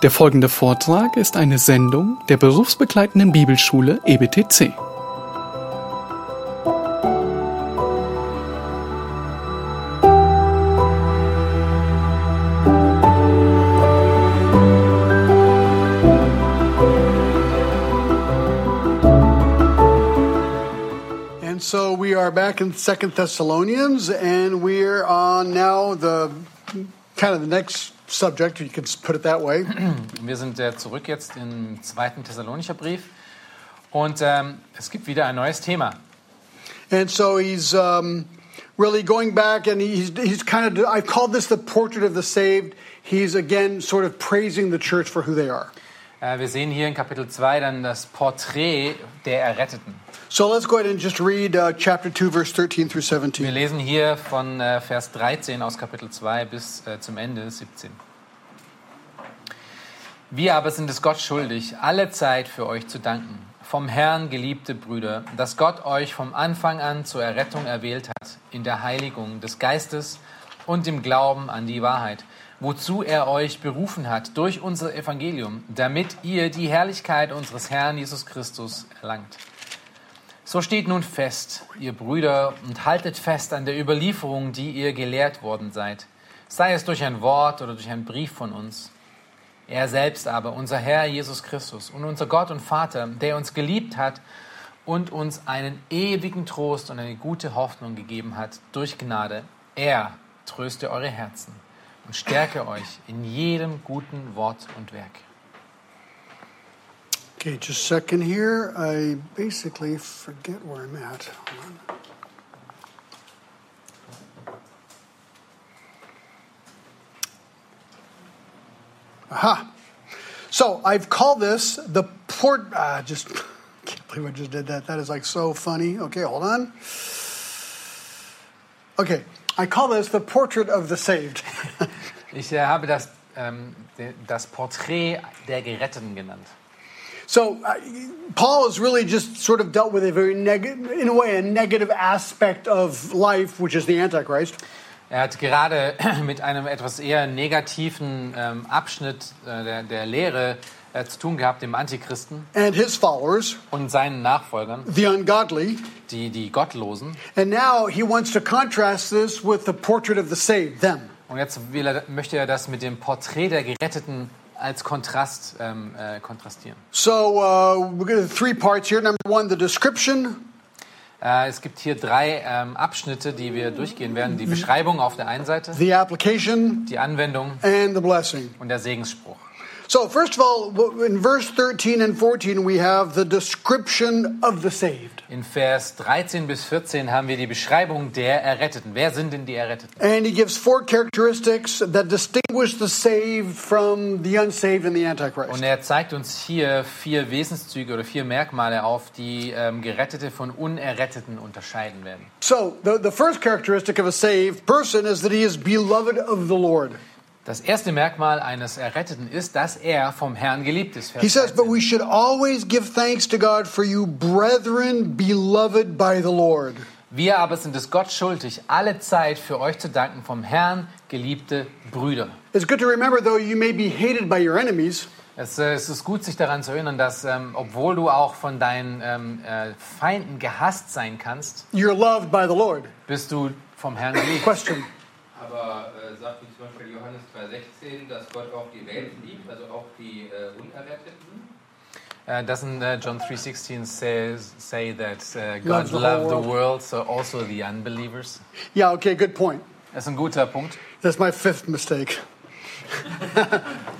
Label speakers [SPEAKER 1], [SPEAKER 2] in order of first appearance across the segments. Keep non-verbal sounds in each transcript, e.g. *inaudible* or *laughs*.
[SPEAKER 1] Der folgende Vortrag ist eine Sendung der berufsbegleitenden Bibelschule EBTC.
[SPEAKER 2] And so we are back in Second Thessalonians, and we're on now the kind of the next subject. You could put it that way. *clears throat*
[SPEAKER 3] Wir sind äh, zurück jetzt im zweiten Thessalonicher Brief und ähm, es gibt wieder ein neues Thema.
[SPEAKER 2] And so he's um, really going back, and he's he's kind of I've called this the portrait of the saved. He's again sort of praising the church for who they are.
[SPEAKER 3] Äh, wir sehen hier in Kapitel 2 dann das Porträt der Erretteten.
[SPEAKER 2] So let's go ahead and just read uh, chapter two, verse thirteen through
[SPEAKER 3] Wir
[SPEAKER 2] seventeen.
[SPEAKER 3] lesen hier von äh, Vers 13 aus Kapitel 2 bis äh, zum Ende 17. Wir aber sind es Gott schuldig, alle Zeit für euch zu danken. Vom Herrn, geliebte Brüder, dass Gott euch vom Anfang an zur Errettung erwählt hat, in der Heiligung des Geistes und im Glauben an die Wahrheit, wozu er euch berufen hat durch unser Evangelium, damit ihr die Herrlichkeit unseres Herrn Jesus Christus erlangt. So steht nun fest, ihr Brüder, und haltet fest an der Überlieferung, die ihr gelehrt worden seid, sei es durch ein Wort oder durch einen Brief von uns. Er selbst aber, unser Herr Jesus Christus und unser Gott und Vater, der uns geliebt hat und uns einen ewigen Trost und eine gute Hoffnung gegeben hat durch Gnade, er tröste eure Herzen und stärke euch in jedem guten Wort und Werk.
[SPEAKER 2] Okay, just a second here. I basically forget where I'm at. Aha. So I've called this the port. Ah, just can't believe I just did that. That is like so funny. Okay, hold on. Okay, I call this the portrait of the saved. *laughs*
[SPEAKER 3] Ich äh, habe das, ähm, das Porträt der Geretteten genannt.
[SPEAKER 2] So uh, Paul has really just sort of dealt with a very negative, in a way, a negative aspect of life, which is the Antichrist.
[SPEAKER 3] Er hat gerade *clears throat* mit einem etwas eher negativen ähm, Abschnitt äh, der, der Lehre äh, zu tun gehabt, dem Antichristen
[SPEAKER 2] and his followers,
[SPEAKER 3] und seinen Nachfolgern,
[SPEAKER 2] the ungodly.
[SPEAKER 3] die, die Gottlosen.
[SPEAKER 2] And now he wants to contrast this with the portrait of the saved, them.
[SPEAKER 3] Und jetzt er, möchte er das mit dem Porträt der Geretteten als Kontrast ähm, äh, kontrastieren.
[SPEAKER 2] So uh, we're going to three parts here. Number one, the description.
[SPEAKER 3] Äh, es gibt hier drei ähm, Abschnitte, die wir durchgehen werden. Die Beschreibung auf der einen Seite,
[SPEAKER 2] the application,
[SPEAKER 3] die Anwendung
[SPEAKER 2] and the blessing.
[SPEAKER 3] und der Segensspruch.
[SPEAKER 2] So, first of all, in verse 13 and 14, we have the description of the saved.
[SPEAKER 3] In Vers 13 bis 14 haben wir die Beschreibung der Erretteten. Wer sind denn die Erretteten?
[SPEAKER 2] And he gives four characteristics that distinguish the saved from the unsaved and the Antichrist.
[SPEAKER 3] Und er zeigt uns hier vier Wesenszüge oder vier Merkmale auf, die ähm, Gerettete von Unerretteten unterscheiden werden.
[SPEAKER 2] So, the, the first characteristic of a saved person is that he is beloved of the Lord.
[SPEAKER 3] Das erste Merkmal eines Erretteten ist, dass er vom Herrn geliebt ist. Vers
[SPEAKER 2] He says, But
[SPEAKER 3] 13.
[SPEAKER 2] we should always give thanks to God for you, brethren, beloved by the Lord.
[SPEAKER 3] Wir aber sind es Gott schuldig, alle Zeit für euch zu danken, vom Herrn geliebte Brüder.
[SPEAKER 2] It's good to remember, though, you may be hated by your enemies,
[SPEAKER 3] Es, äh, es ist gut, sich daran zu erinnern, dass, ähm, obwohl du auch von deinen ähm, äh, Feinden gehasst sein kannst,
[SPEAKER 2] you're loved by the Lord.
[SPEAKER 3] bist du vom Herrn geliebt.
[SPEAKER 2] Question.
[SPEAKER 4] Aber äh, sagt wie zum Beispiel Johannes 3,16, dass Gott auch die Welt liebt, also auch die äh, Unerretteten?
[SPEAKER 3] Uh, doesn't uh, John 3:16 says say that uh,
[SPEAKER 2] Loves
[SPEAKER 3] God
[SPEAKER 2] the
[SPEAKER 3] loved the
[SPEAKER 2] world.
[SPEAKER 3] world, so also the unbelievers?
[SPEAKER 2] Yeah, okay, good point.
[SPEAKER 3] Das ist ein guter Punkt.
[SPEAKER 2] That's my fifth mistake.
[SPEAKER 3] Das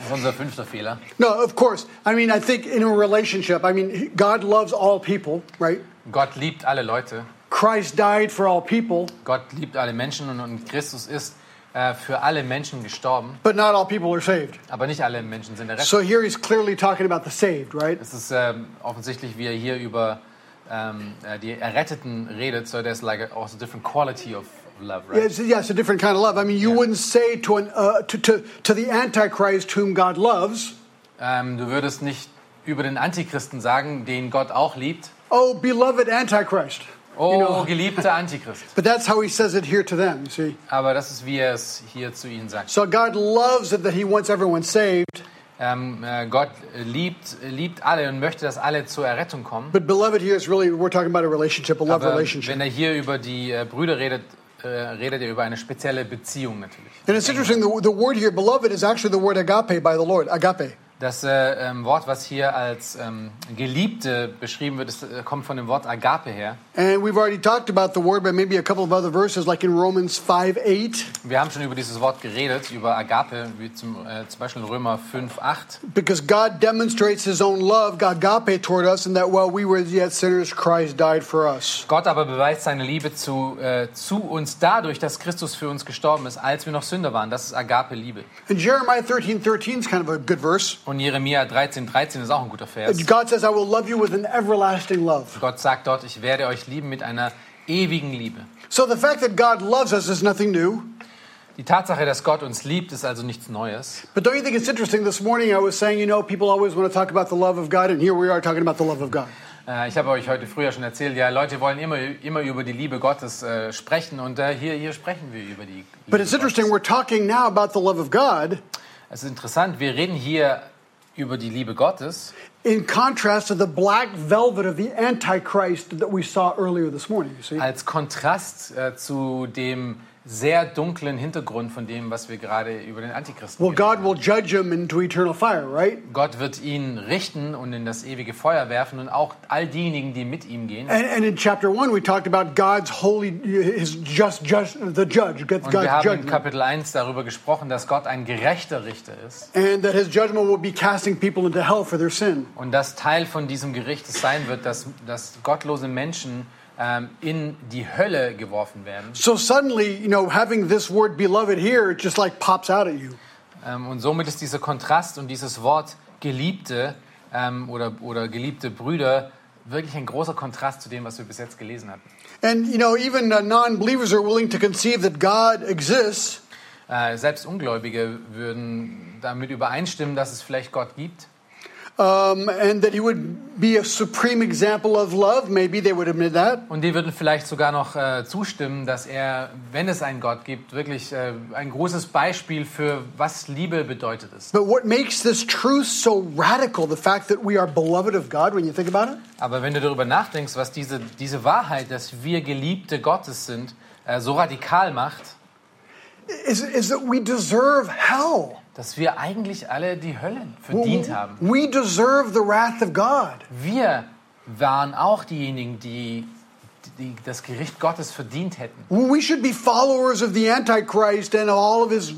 [SPEAKER 3] ist unser fünfter Fehler.
[SPEAKER 2] No, of course. I mean, I think in a relationship, I mean, God loves all people, right?
[SPEAKER 3] Gott liebt alle Leute.
[SPEAKER 2] Christ died for all people,
[SPEAKER 3] Gott liebt alle Menschen und, Christus ist äh, für alle Menschen gestorben,
[SPEAKER 2] but not all people are saved.
[SPEAKER 3] aber nicht alle Menschen sind errettet.
[SPEAKER 2] So here he's clearly talking about the saved, right?
[SPEAKER 3] Es ist ähm, offensichtlich, wie er hier über ähm, äh, die Erretteten redet, so there's like a, also different quality of love,
[SPEAKER 2] Yeah,
[SPEAKER 3] right?
[SPEAKER 2] it's, yeah, it's a different kind of love. I mean, you wouldn't say to, an, uh, to, to, to the Antichrist whom God loves,
[SPEAKER 3] Ähm, du würdest nicht über den Antichristen sagen, den Gott auch liebt,
[SPEAKER 2] oh, beloved Antichrist.
[SPEAKER 3] Oh,
[SPEAKER 2] You know. *laughs*
[SPEAKER 3] geliebter Antichrist.
[SPEAKER 2] But that's how he says it here to them, you see.
[SPEAKER 3] Aber das ist, wie er es hier zu ihnen sagt.
[SPEAKER 2] So God loves it that he wants everyone saved,
[SPEAKER 3] Ähm, äh, Gott liebt, liebt alle und möchte, dass alle zur Errettung kommen.
[SPEAKER 2] But beloved here is really, we're talking about a relationship, a love
[SPEAKER 3] Aber
[SPEAKER 2] relationship.
[SPEAKER 3] wenn er hier über die äh, Brüder redet, äh, redet er über eine spezielle Beziehung natürlich.
[SPEAKER 2] And it's interesting, the, the word here, beloved, is actually the word agape by the Lord, agape.
[SPEAKER 3] Das äh, ähm, Wort, was hier als ähm, Geliebte beschrieben wird, ist, äh, kommt von dem Wort Agape her.
[SPEAKER 2] And we've already talked about the word, but maybe a couple of other verses, like in Romans 5 8,
[SPEAKER 3] Wir haben schon über dieses Wort geredet, über Agape, wie zum, äh, zum Beispiel in Römer 5, 8.
[SPEAKER 2] because God demonstrates his own love, agape, toward us, and that while we were yet sinners, Christ died for us.
[SPEAKER 3] Gott aber beweist seine Liebe zu, äh, zu uns dadurch, dass Christus für uns gestorben ist, als wir noch Sünder waren. Das ist Agape-Liebe.
[SPEAKER 2] And Jeremiah 13 13 is kind of a good verse.
[SPEAKER 3] Und Jeremia 13, 13 ist auch ein guter Vers.
[SPEAKER 2] God says, I will love you with an everlasting love.
[SPEAKER 3] Gott sagt dort, ich werde euch lieben mit einer ewigen Liebe.
[SPEAKER 2] So the fact that God loves us is nothing new.
[SPEAKER 3] Die Tatsache, dass Gott uns liebt, ist also nichts Neues.
[SPEAKER 2] But don't you think it's interesting? This morning I was saying, you know, people always want to talk about the love of God, and here we are talking about the love of God.
[SPEAKER 3] Äh, Ich habe euch heute früher schon erzählt, ja, Leute wollen immer, immer über die Liebe Gottes äh, sprechen und äh, hier, hier sprechen wir über die Liebe
[SPEAKER 2] But it's interesting,
[SPEAKER 3] Gottes.
[SPEAKER 2] we're talking now about the love of God
[SPEAKER 3] Es ist interessant, wir reden hier über die Liebe Gottes
[SPEAKER 2] in contrast to the black velvet of the Antichrist that we saw earlier this morning. You see?
[SPEAKER 3] als Kontrast äh, zu dem sehr dunklen Hintergrund von dem, was wir gerade über den Antichristen
[SPEAKER 2] Well, God will judge him into eternal fire, right?
[SPEAKER 3] Gott wird ihn richten und in das ewige Feuer werfen und auch all diejenigen, die mit ihm gehen.
[SPEAKER 2] And, and in chapter one, we talked about God's holy, his just, just the judge, God's
[SPEAKER 3] Und wir haben in
[SPEAKER 2] judgment,
[SPEAKER 3] Kapitel 1 darüber gesprochen, dass Gott ein gerechter Richter ist
[SPEAKER 2] and that his judgment will be casting people into hell for their sin.
[SPEAKER 3] und dass Teil von diesem Gericht es sein wird, dass, dass gottlose Menschen ähm, in die Hölle geworfen werden.
[SPEAKER 2] So suddenly, you know, having this word beloved here, it just like pops out at you.
[SPEAKER 3] Ähm, und somit ist dieser Kontrast und dieses Wort Geliebte ähm, oder, oder geliebte Brüder wirklich ein großer Kontrast zu dem, was wir bis jetzt gelesen hatten.
[SPEAKER 2] And, you know, even uh, non believers are willing to conceive that God exists.
[SPEAKER 3] Äh, selbst Ungläubige würden damit übereinstimmen, dass es vielleicht Gott gibt
[SPEAKER 2] Um, and that he would be a supreme example of love. Maybe they would admit that.
[SPEAKER 3] und die würden vielleicht sogar noch äh, zustimmen, dass er, wenn es einen Gott gibt, wirklich äh, ein großes Beispiel für was Liebe bedeutet ist.
[SPEAKER 2] But what makes this truth so radical, the fact that we are beloved of God, when you think about it,
[SPEAKER 3] Aber wenn du darüber nachdenkst, was diese, diese Wahrheit, dass wir Geliebte Gottes sind, äh, so radikal macht,
[SPEAKER 2] is, is that we deserve hell.
[SPEAKER 3] Dass wir eigentlich alle die Hölle verdient haben.
[SPEAKER 2] We deserve the wrath of God.
[SPEAKER 3] Wir waren auch diejenigen, die, die das Gericht Gottes verdient hätten.
[SPEAKER 2] We should be followers of the Antichrist and all of his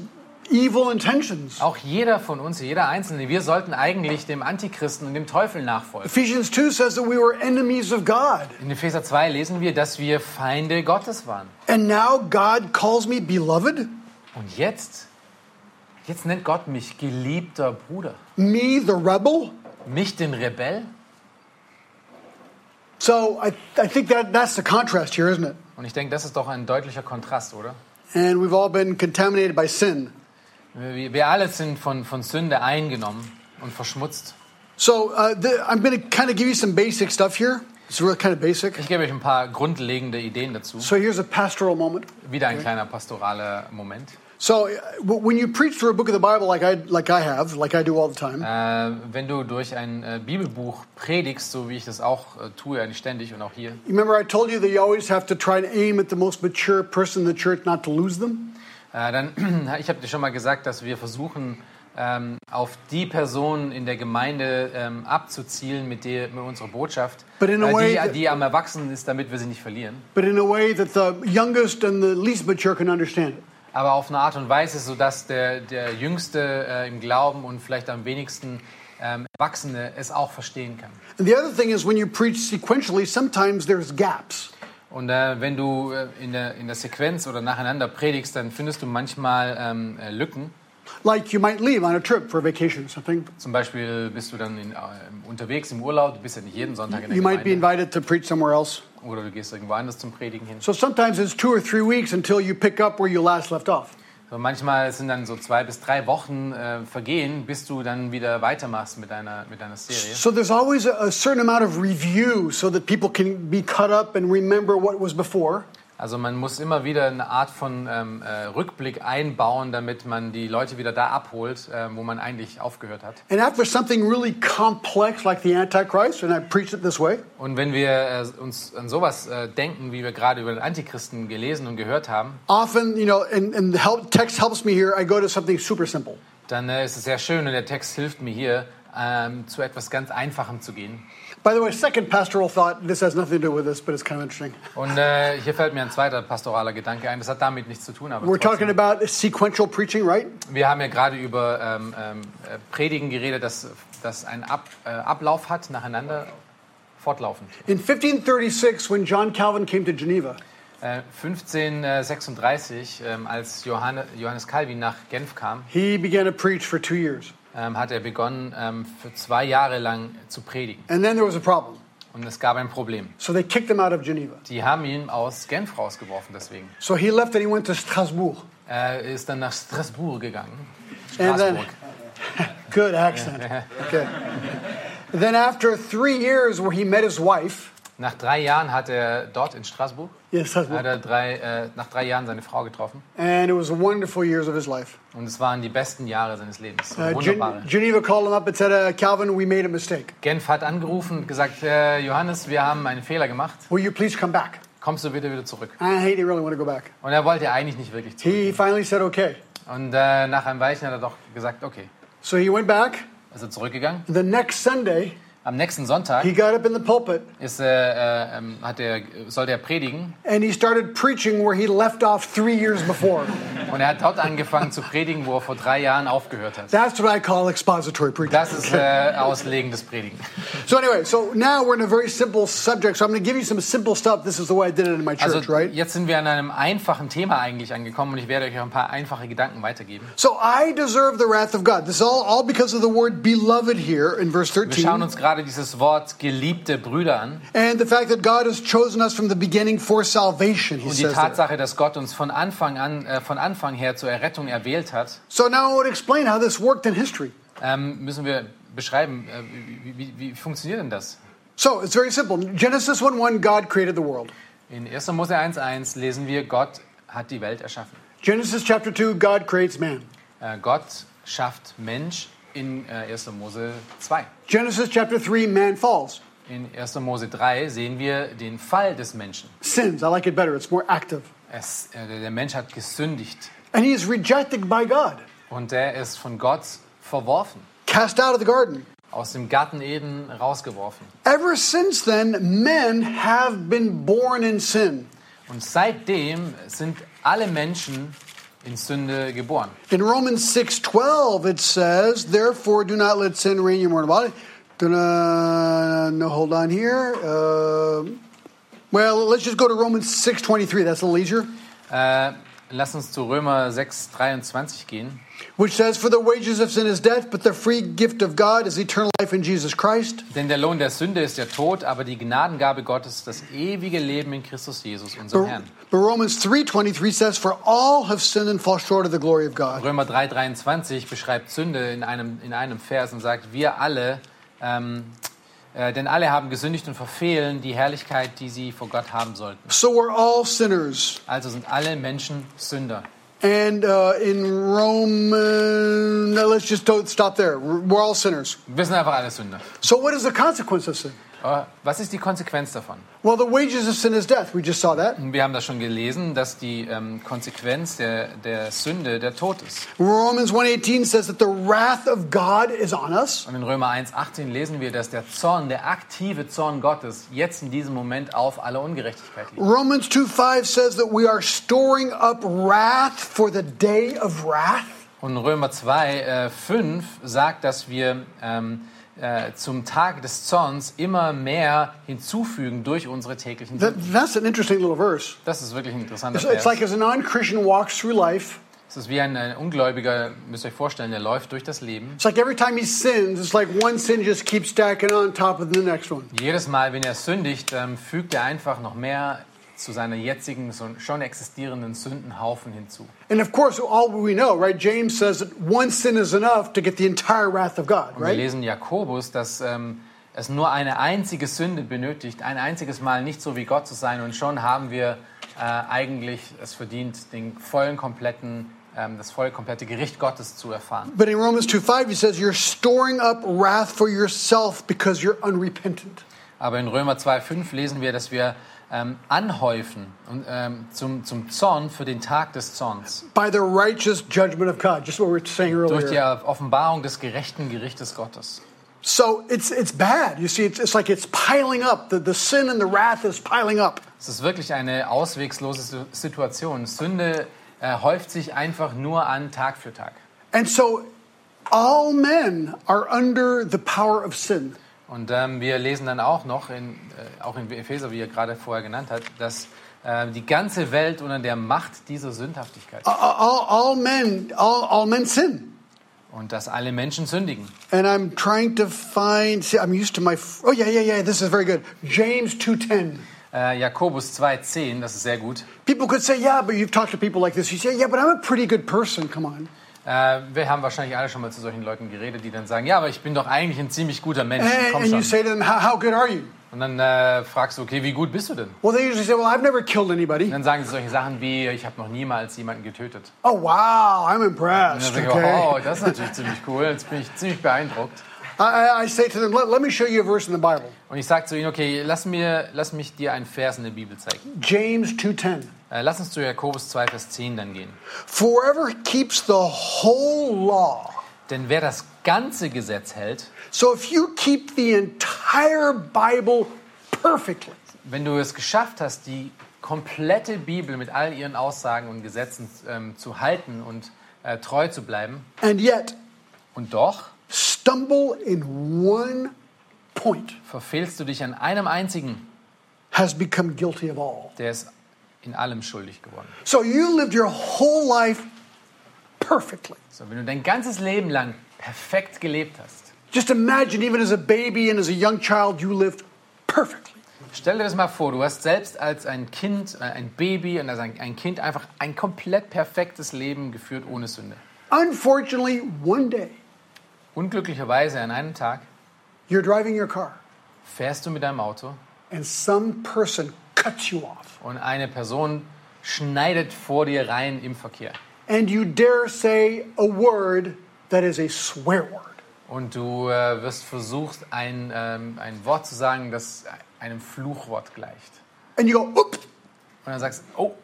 [SPEAKER 2] evil intentions.
[SPEAKER 3] Auch jeder von uns, jeder Einzelne, wir sollten eigentlich dem Antichristen und dem Teufel nachfolgen.
[SPEAKER 2] Ephesians 2 says that we were enemies of God.
[SPEAKER 3] In Epheser 2 lesen wir, dass wir Feinde Gottes waren.
[SPEAKER 2] And now God calls me beloved?
[SPEAKER 3] Und jetzt, jetzt nennt Gott mich geliebter Bruder.
[SPEAKER 2] Me, the rebel?
[SPEAKER 3] Mich, den Rebell.
[SPEAKER 2] So I, I think that that's the contrast here, isn't it?
[SPEAKER 3] Und ich denke, das ist doch ein deutlicher Kontrast, oder?
[SPEAKER 2] And we've all been contaminated by sin.
[SPEAKER 3] Wir, wir alle sind von, von Sünde eingenommen und verschmutzt.
[SPEAKER 2] So uh, the, I'm going to kind of give you some basic stuff here. It's really kind of basic.
[SPEAKER 3] Ich gebe euch ein paar grundlegende Ideen dazu.
[SPEAKER 2] So here's a pastoral moment.
[SPEAKER 3] Wieder ein kleiner pastoraler Moment.
[SPEAKER 2] So uh, when you preach through a book of the Bible, like I like I have, like I do all the time,
[SPEAKER 3] Äh, wenn du durch ein äh, Bibelbuch predigst, so wie ich das auch äh, tue, eigentlich ständig und auch hier,
[SPEAKER 2] you remember I told you that you always have to try and aim at the most mature person in the church, not to lose them.
[SPEAKER 3] äh, dann, *clears throat* ich habe dir schon mal gesagt, dass wir versuchen, ähm, auf die Person in der Gemeinde ähm, abzuzielen mit, der, mit unserer Botschaft,
[SPEAKER 2] But in a
[SPEAKER 3] äh,
[SPEAKER 2] way
[SPEAKER 3] die,
[SPEAKER 2] that-
[SPEAKER 3] die am Erwachsenen ist, damit wir sie nicht verlieren.
[SPEAKER 2] But in a way that the youngest and the least mature can understand it.
[SPEAKER 3] Aber auf eine Art und Weise, sodass der, der Jüngste äh, im Glauben und vielleicht am wenigsten ähm, Erwachsene es auch verstehen kann.
[SPEAKER 2] And the other thing is when you preach sequentially, sometimes there's gaps.
[SPEAKER 3] Und äh, wenn du äh, in, der, in der Sequenz oder nacheinander predigst, dann findest du manchmal ähm, äh, Lücken.
[SPEAKER 2] Like you might leave on a trip for vacation or something.
[SPEAKER 3] Zum Beispiel bist du dann in, äh, unterwegs im Urlaub, du bist ja nicht jeden Sonntag in der
[SPEAKER 2] You might be
[SPEAKER 3] Gemeinde.
[SPEAKER 2] invited to preach somewhere else.
[SPEAKER 3] Oder du gehst irgendwo anders zum Predigen hin.
[SPEAKER 2] So sometimes it's two or three weeks until you pick up where you last left off.
[SPEAKER 3] So, manchmal sind dann so zwei bis drei Wochen äh, vergehen, bis du dann wieder weitermachst mit deiner, mit deiner Serie.
[SPEAKER 2] So there's always a, a certain amount of review so that people can be caught up and remember what was before.
[SPEAKER 3] Also man muss immer wieder eine Art von ähm, äh, Rückblick einbauen, damit man die Leute wieder da abholt, äh, wo man eigentlich aufgehört hat.
[SPEAKER 2] And after something really complex like the Antichrist, and I preach it this way,
[SPEAKER 3] Und wenn wir äh, uns an sowas äh, denken, wie wir gerade über den Antichristen gelesen und gehört haben,
[SPEAKER 2] often, you know, and, and the help, text helps me here, I go to something super simple.
[SPEAKER 3] dann äh, ist es sehr schön und der Text hilft mir hier, ähm, zu etwas ganz Einfachem zu gehen.
[SPEAKER 2] By the way, second pastoral thought, this has nothing to do with this, but it's kind of interesting.
[SPEAKER 3] Und äh, hier fällt mir ein zweiter pastoraler Gedanke ein. Das hat damit nichts zu tun, aber
[SPEAKER 2] We're talking about sequential preaching, right?
[SPEAKER 3] wir haben ja gerade über ähm, ähm, äh, Predigen geredet, das, das einen Ab, äh, Ablauf hat, nacheinander, fortlaufend.
[SPEAKER 2] In 1536, when John Calvin came to Geneva,
[SPEAKER 3] Äh, 1536, äh, ähm, als Johannes Calvin nach Genf kam,
[SPEAKER 2] he began to preach for two years.
[SPEAKER 3] Ähm, hat er begonnen, ähm, für zwei Jahre lang zu predigen.
[SPEAKER 2] And then there was a problem.
[SPEAKER 3] Und es gab ein Problem.
[SPEAKER 2] So they kicked him out of Geneva.
[SPEAKER 3] Die haben ihn aus Genf rausgeworfen deswegen.
[SPEAKER 2] So he left and he went to Strasbourg.
[SPEAKER 3] Er ist dann nach Straßburg gegangen.
[SPEAKER 2] And then, *laughs* good accent. *laughs* Okay. Then after three years where he met his wife,
[SPEAKER 3] Nach drei Jahren hat er dort in Straßburg,
[SPEAKER 2] yes,
[SPEAKER 3] hat er drei, äh, nach drei Jahren seine Frau getroffen.
[SPEAKER 2] and it was wonderful years of his life.
[SPEAKER 3] Und es waren die besten Jahre seines Lebens.
[SPEAKER 2] Uh, Gen-
[SPEAKER 3] Wunderbare.
[SPEAKER 2] Geneva called him up and said, uh, Calvin, we made a mistake.
[SPEAKER 3] Genf hat angerufen und gesagt, äh, Johannes, wir haben einen Fehler gemacht.
[SPEAKER 2] Will you please come back?
[SPEAKER 3] Kommst du bitte wieder zurück?
[SPEAKER 2] I he didn't really want to go back.
[SPEAKER 3] Und er wollte eigentlich nicht wirklich zurück.
[SPEAKER 2] He finally said, okay.
[SPEAKER 3] Und äh, nach einem Weilchen hat er doch gesagt, okay.
[SPEAKER 2] So he went back.
[SPEAKER 3] Er zurückgegangen.
[SPEAKER 2] The next Sunday,
[SPEAKER 3] Am nächsten Sonntag
[SPEAKER 2] he got up in the pulpit
[SPEAKER 3] ist, er, äh, ähm, hat er, sollte er predigen.
[SPEAKER 2] and he started preaching where he left off three years before. *laughs*
[SPEAKER 3] Und er hat dort angefangen zu predigen, wo er vor drei Jahren aufgehört hat.
[SPEAKER 2] That's what I call expository preaching.
[SPEAKER 3] Das ist äh, auslegendes Predigen.
[SPEAKER 2] So anyway, so now we're in a very simple subject. So I'm going to give you some simple stuff. This is the way I did it in my church,
[SPEAKER 3] Also
[SPEAKER 2] right?
[SPEAKER 3] jetzt sind wir an einem einfachen Thema eigentlich angekommen und ich werde euch auch ein paar einfache Gedanken weitergeben.
[SPEAKER 2] So I deserve the wrath of God. This is all, all because of the word beloved here in verse
[SPEAKER 3] Wir schauen
[SPEAKER 2] 13.
[SPEAKER 3] uns gerade dieses Wort geliebte Brüder an
[SPEAKER 2] And the fact that God has chosen us from the beginning for salvation, he
[SPEAKER 3] und die. Tatsache, dass Gott uns von Anfang an, äh, von Anfang her zur Errettung erwählt hat,
[SPEAKER 2] So now I would explain how this worked in history.
[SPEAKER 3] ähm, müssen wir beschreiben, äh, wie, wie, wie funktioniert denn das?
[SPEAKER 2] So it's very simple. Genesis 1 1, God created the world.
[SPEAKER 3] In 1. Mose 1.1 lesen wir, Gott hat die Welt erschaffen.
[SPEAKER 2] Genesis chapter 2, God creates man.
[SPEAKER 3] Äh, Gott schafft Mensch in äh, 1. Mose 2.
[SPEAKER 2] Genesis chapter 3, man falls.
[SPEAKER 3] In 1. Mose 3 sehen wir den Fall des Menschen.
[SPEAKER 2] Sins. I like it better. It's more active.
[SPEAKER 3] Es, äh, der Mensch hat gesündigt
[SPEAKER 2] And he is rejected by God,
[SPEAKER 3] und er ist von Gott verworfen,
[SPEAKER 2] cast out of the garden.
[SPEAKER 3] aus dem Garten Eden rausgeworfen.
[SPEAKER 2] Ever since then, men have been born in sin.
[SPEAKER 3] Und seitdem sind alle Menschen in Sünde geboren.
[SPEAKER 2] In Romans 6:12 it says, "Therefore do not let sin reign in your mortal body." No, hold on here. Uh, well, let's just go to Romans 6:23. That's little easier.
[SPEAKER 3] Äh, lass uns zu Römer 6, 23 gehen.
[SPEAKER 2] Which says, "For the wages of sin is death, but the free gift of God is eternal life in Jesus Christ."
[SPEAKER 3] Denn der Lohn der Sünde ist der Tod, aber die Gnadengabe Gottes das ewige Leben in Christus Jesus, unserem Herrn.
[SPEAKER 2] but Romans 3:23 says, "For all have sinned and fall short of the glory of God."
[SPEAKER 3] Römer 3, 23 beschreibt Sünde in einem, in einem Vers und sagt, wir alle, ähm, äh, denn alle haben gesündigt und verfehlen die Herrlichkeit, die sie vor Gott haben sollten.
[SPEAKER 2] So we're all sinners.
[SPEAKER 3] Also sind alle Menschen Sünder.
[SPEAKER 2] And uh, in Rome, no, let's just don't stop there. We're all sinners.
[SPEAKER 3] Wir sind einfach alle Sünder.
[SPEAKER 2] So, what is the consequence of sin?
[SPEAKER 3] Was ist die Konsequenz davon?
[SPEAKER 2] Well, the wages of sin is death. We just saw that.
[SPEAKER 3] Wir haben das schon gelesen, dass die ähm, Konsequenz der, der Sünde der Tod ist.
[SPEAKER 2] Romans 1:18 says that the wrath of God is on us.
[SPEAKER 3] Und in Römer 1, 18 lesen wir, dass der Zorn, der aktive Zorn Gottes jetzt in diesem Moment auf alle Ungerechtigkeit liegt.
[SPEAKER 2] Romans 2:5 says that we are storing up wrath for the day of wrath.
[SPEAKER 3] Und Römer 2, äh, 5 sagt, dass wir ähm, äh, zum Tag des Zorns immer mehr hinzufügen durch unsere täglichen
[SPEAKER 2] That, that's an interesting little verse.
[SPEAKER 3] Das ist wirklich ein interessanter
[SPEAKER 2] It's, it's like
[SPEAKER 3] Vers.
[SPEAKER 2] as a non-Christian walks through life,
[SPEAKER 3] Es ist wie ein, ein Ungläubiger, müsst ihr euch vorstellen, der läuft durch das Leben.
[SPEAKER 2] it's like every time he sins, it's like one sin just keeps stacking on top of the next one.
[SPEAKER 3] Jedes Mal, wenn er sündigt, ähm, fügt er einfach noch mehr zu seiner jetzigen, schon existierenden Sündenhaufen hinzu.
[SPEAKER 2] And of course, all we know, right? James says that one sin is enough to get the entire wrath of God,
[SPEAKER 3] Und wir
[SPEAKER 2] right?
[SPEAKER 3] lesen Jakobus, dass ähm, es nur eine einzige Sünde benötigt, ein einziges Mal nicht so wie Gott zu sein und schon haben wir äh, eigentlich es verdient, den vollen, kompletten, ähm, das voll komplette Gericht Gottes zu erfahren.
[SPEAKER 2] But in Romans 2 5, he says, You're storing up wrath for yourself because you're unrepentant.
[SPEAKER 3] Aber in Römer 2,5 lesen wir, dass wir ähm, anhäufen und, ähm, zum, zum Zorn für den Tag des Zorns.
[SPEAKER 2] By the righteous judgment of God, just what we were saying
[SPEAKER 3] Durch die
[SPEAKER 2] earlier.
[SPEAKER 3] Offenbarung des gerechten Gerichtes Gottes.
[SPEAKER 2] So it's, it's bad. You see, it's, it's like it's piling up. The, the sin and the wrath is piling up.
[SPEAKER 3] Es ist wirklich eine auswegslose Situation. Sünde äh, häuft sich einfach nur an Tag für Tag.
[SPEAKER 2] And so all men are under the power of sin.
[SPEAKER 3] Und ähm, wir lesen dann auch noch, in, äh, auch in Epheser, wie er gerade vorher genannt hat, dass äh, die ganze Welt unter der Macht dieser Sündhaftigkeit
[SPEAKER 2] All, all, all men, all, all men sin.
[SPEAKER 3] und dass alle Menschen sündigen.
[SPEAKER 2] And I'm trying to find. See, I'm used to my. Oh yeah, yeah, yeah. This is very good. James two ten.
[SPEAKER 3] Äh, Jakobus 2,10, das ist sehr gut.
[SPEAKER 2] People could say, yeah, but you've talked to people like this. You say, yeah, but I'm a pretty good person. Come on.
[SPEAKER 3] Äh, wir haben wahrscheinlich alle schon mal zu solchen Leuten geredet, die dann sagen, ja, aber ich bin doch eigentlich ein ziemlich guter Mensch.
[SPEAKER 2] And,
[SPEAKER 3] Komm
[SPEAKER 2] and you say to them, how, how good are you?
[SPEAKER 3] Und dann äh, fragst du, okay, wie gut bist du denn?
[SPEAKER 2] Well, they usually say, well, I've never killed anybody.
[SPEAKER 3] Und dann sagen sie solche Sachen wie, ich habe noch niemals jemanden getötet.
[SPEAKER 2] Oh wow, I'm
[SPEAKER 3] Und dann
[SPEAKER 2] impressed.
[SPEAKER 3] sage ich,
[SPEAKER 2] Okay.
[SPEAKER 3] oh, das ist natürlich ziemlich cool, jetzt bin ich ziemlich beeindruckt.
[SPEAKER 2] I, I- I say to them, let, let me show you a verse in the Bible.
[SPEAKER 3] Und ich sage zu ihnen, okay, lass, mir, lass mich dir einen Vers in der Bibel zeigen.
[SPEAKER 2] James 2:10.
[SPEAKER 3] Äh, lass uns zu Jakobus 2, Vers 10 dann gehen.
[SPEAKER 2] For whoever keeps the whole law.
[SPEAKER 3] Denn wer das ganze Gesetz hält,
[SPEAKER 2] So if you keep the entire Bible perfectly,
[SPEAKER 3] wenn du es geschafft hast, die komplette Bibel mit all ihren Aussagen und Gesetzen ähm, zu halten und äh, treu zu bleiben,
[SPEAKER 2] and yet
[SPEAKER 3] und doch
[SPEAKER 2] stumble in one point,
[SPEAKER 3] verfehlst du dich an einem einzigen,
[SPEAKER 2] has become guilty of all.
[SPEAKER 3] der ist in allem schuldig geworden.
[SPEAKER 2] So you lived your whole life perfectly.
[SPEAKER 3] So, wenn du dein ganzes Leben lang perfekt gelebt hast,
[SPEAKER 2] Just imagine, even as a baby and as a young child, you lived perfectly.
[SPEAKER 3] Stell dir das mal vor, du hast selbst als ein Kind, äh, ein Baby und als ein, ein Kind einfach ein komplett perfektes Leben geführt ohne Sünde.
[SPEAKER 2] Unfortunately, one day,
[SPEAKER 3] Unglücklicherweise an einem Tag
[SPEAKER 2] you're driving your car
[SPEAKER 3] fährst du mit deinem Auto
[SPEAKER 2] and some person cuts you off.
[SPEAKER 3] und eine Person schneidet vor dir rein im Verkehr.
[SPEAKER 2] And you dare say a word that is a swear word.
[SPEAKER 3] Und du äh, wirst versucht, ein, ähm, ein Wort zu sagen, das einem Fluchwort gleicht.
[SPEAKER 2] And you go, oops,
[SPEAKER 3] Und dann sagst du, oh,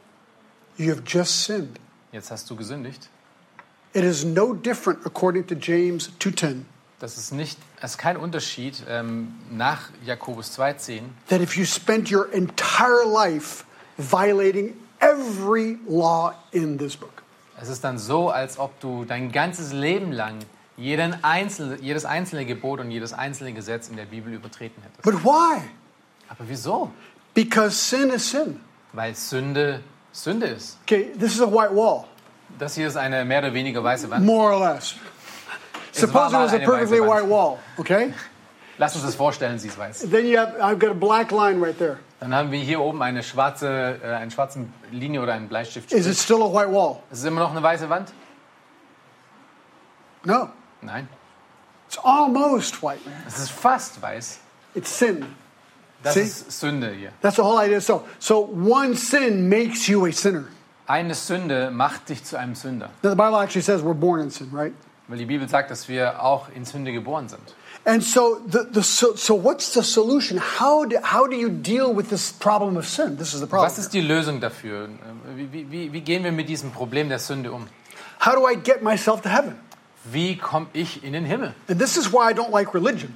[SPEAKER 2] you have just sinned.
[SPEAKER 3] jetzt hast du gesündigt.
[SPEAKER 2] It is no different according to James 2:10
[SPEAKER 3] Das ist nicht, das ist kein Unterschied ähm, nach Jakobus 2,10,
[SPEAKER 2] that if you spent your entire life violating every law in this book.
[SPEAKER 3] Es ist dann so, als ob du dein ganzes Leben lang jeden einzelne, jedes einzelne Gebot und jedes einzelne Gesetz in der Bibel übertreten hättest.
[SPEAKER 2] But why?
[SPEAKER 3] Aber wieso?
[SPEAKER 2] Because sin is sin.
[SPEAKER 3] Weil Sünde Sünde ist.
[SPEAKER 2] Okay, this is a white wall,
[SPEAKER 3] Das hier ist eine mehr oder weniger weiße Wand.
[SPEAKER 2] more or less.
[SPEAKER 3] Es
[SPEAKER 2] Suppose it was a perfectly white wall, okay?
[SPEAKER 3] Lass uns das vorstellen, sie es weiß.
[SPEAKER 2] Then you have I've got a black line right there.
[SPEAKER 3] Dann haben wir hier oben eine schwarze, äh, eine schwarze Linie oder einen Bleistift.
[SPEAKER 2] Is it still a white wall?
[SPEAKER 3] Es ist immer noch eine weiße Wand?
[SPEAKER 2] No.
[SPEAKER 3] Nein.
[SPEAKER 2] It's almost white.
[SPEAKER 3] Es ist fast weiß.
[SPEAKER 2] It's sin.
[SPEAKER 3] Das
[SPEAKER 2] See?
[SPEAKER 3] ist Sünde hier.
[SPEAKER 2] That's the whole idea. So, so one sin makes you a sinner.
[SPEAKER 3] Eine Sünde macht dich zu einem Sünder.
[SPEAKER 2] The Bible actually says we're born in sin, right?
[SPEAKER 3] Weil die Bibel sagt, dass wir auch in Sünde geboren sind.
[SPEAKER 2] And so, the, the, so, so what's the solution? How do, how do you deal with this problem of sin? This is the problem.
[SPEAKER 3] Was ist die Lösung dafür? Wie, wie, wie, wie gehen wir mit diesem Problem der Sünde um?
[SPEAKER 2] How do I get myself to heaven?
[SPEAKER 3] Wie komme ich in den Himmel?
[SPEAKER 2] And this is why I don't like religion.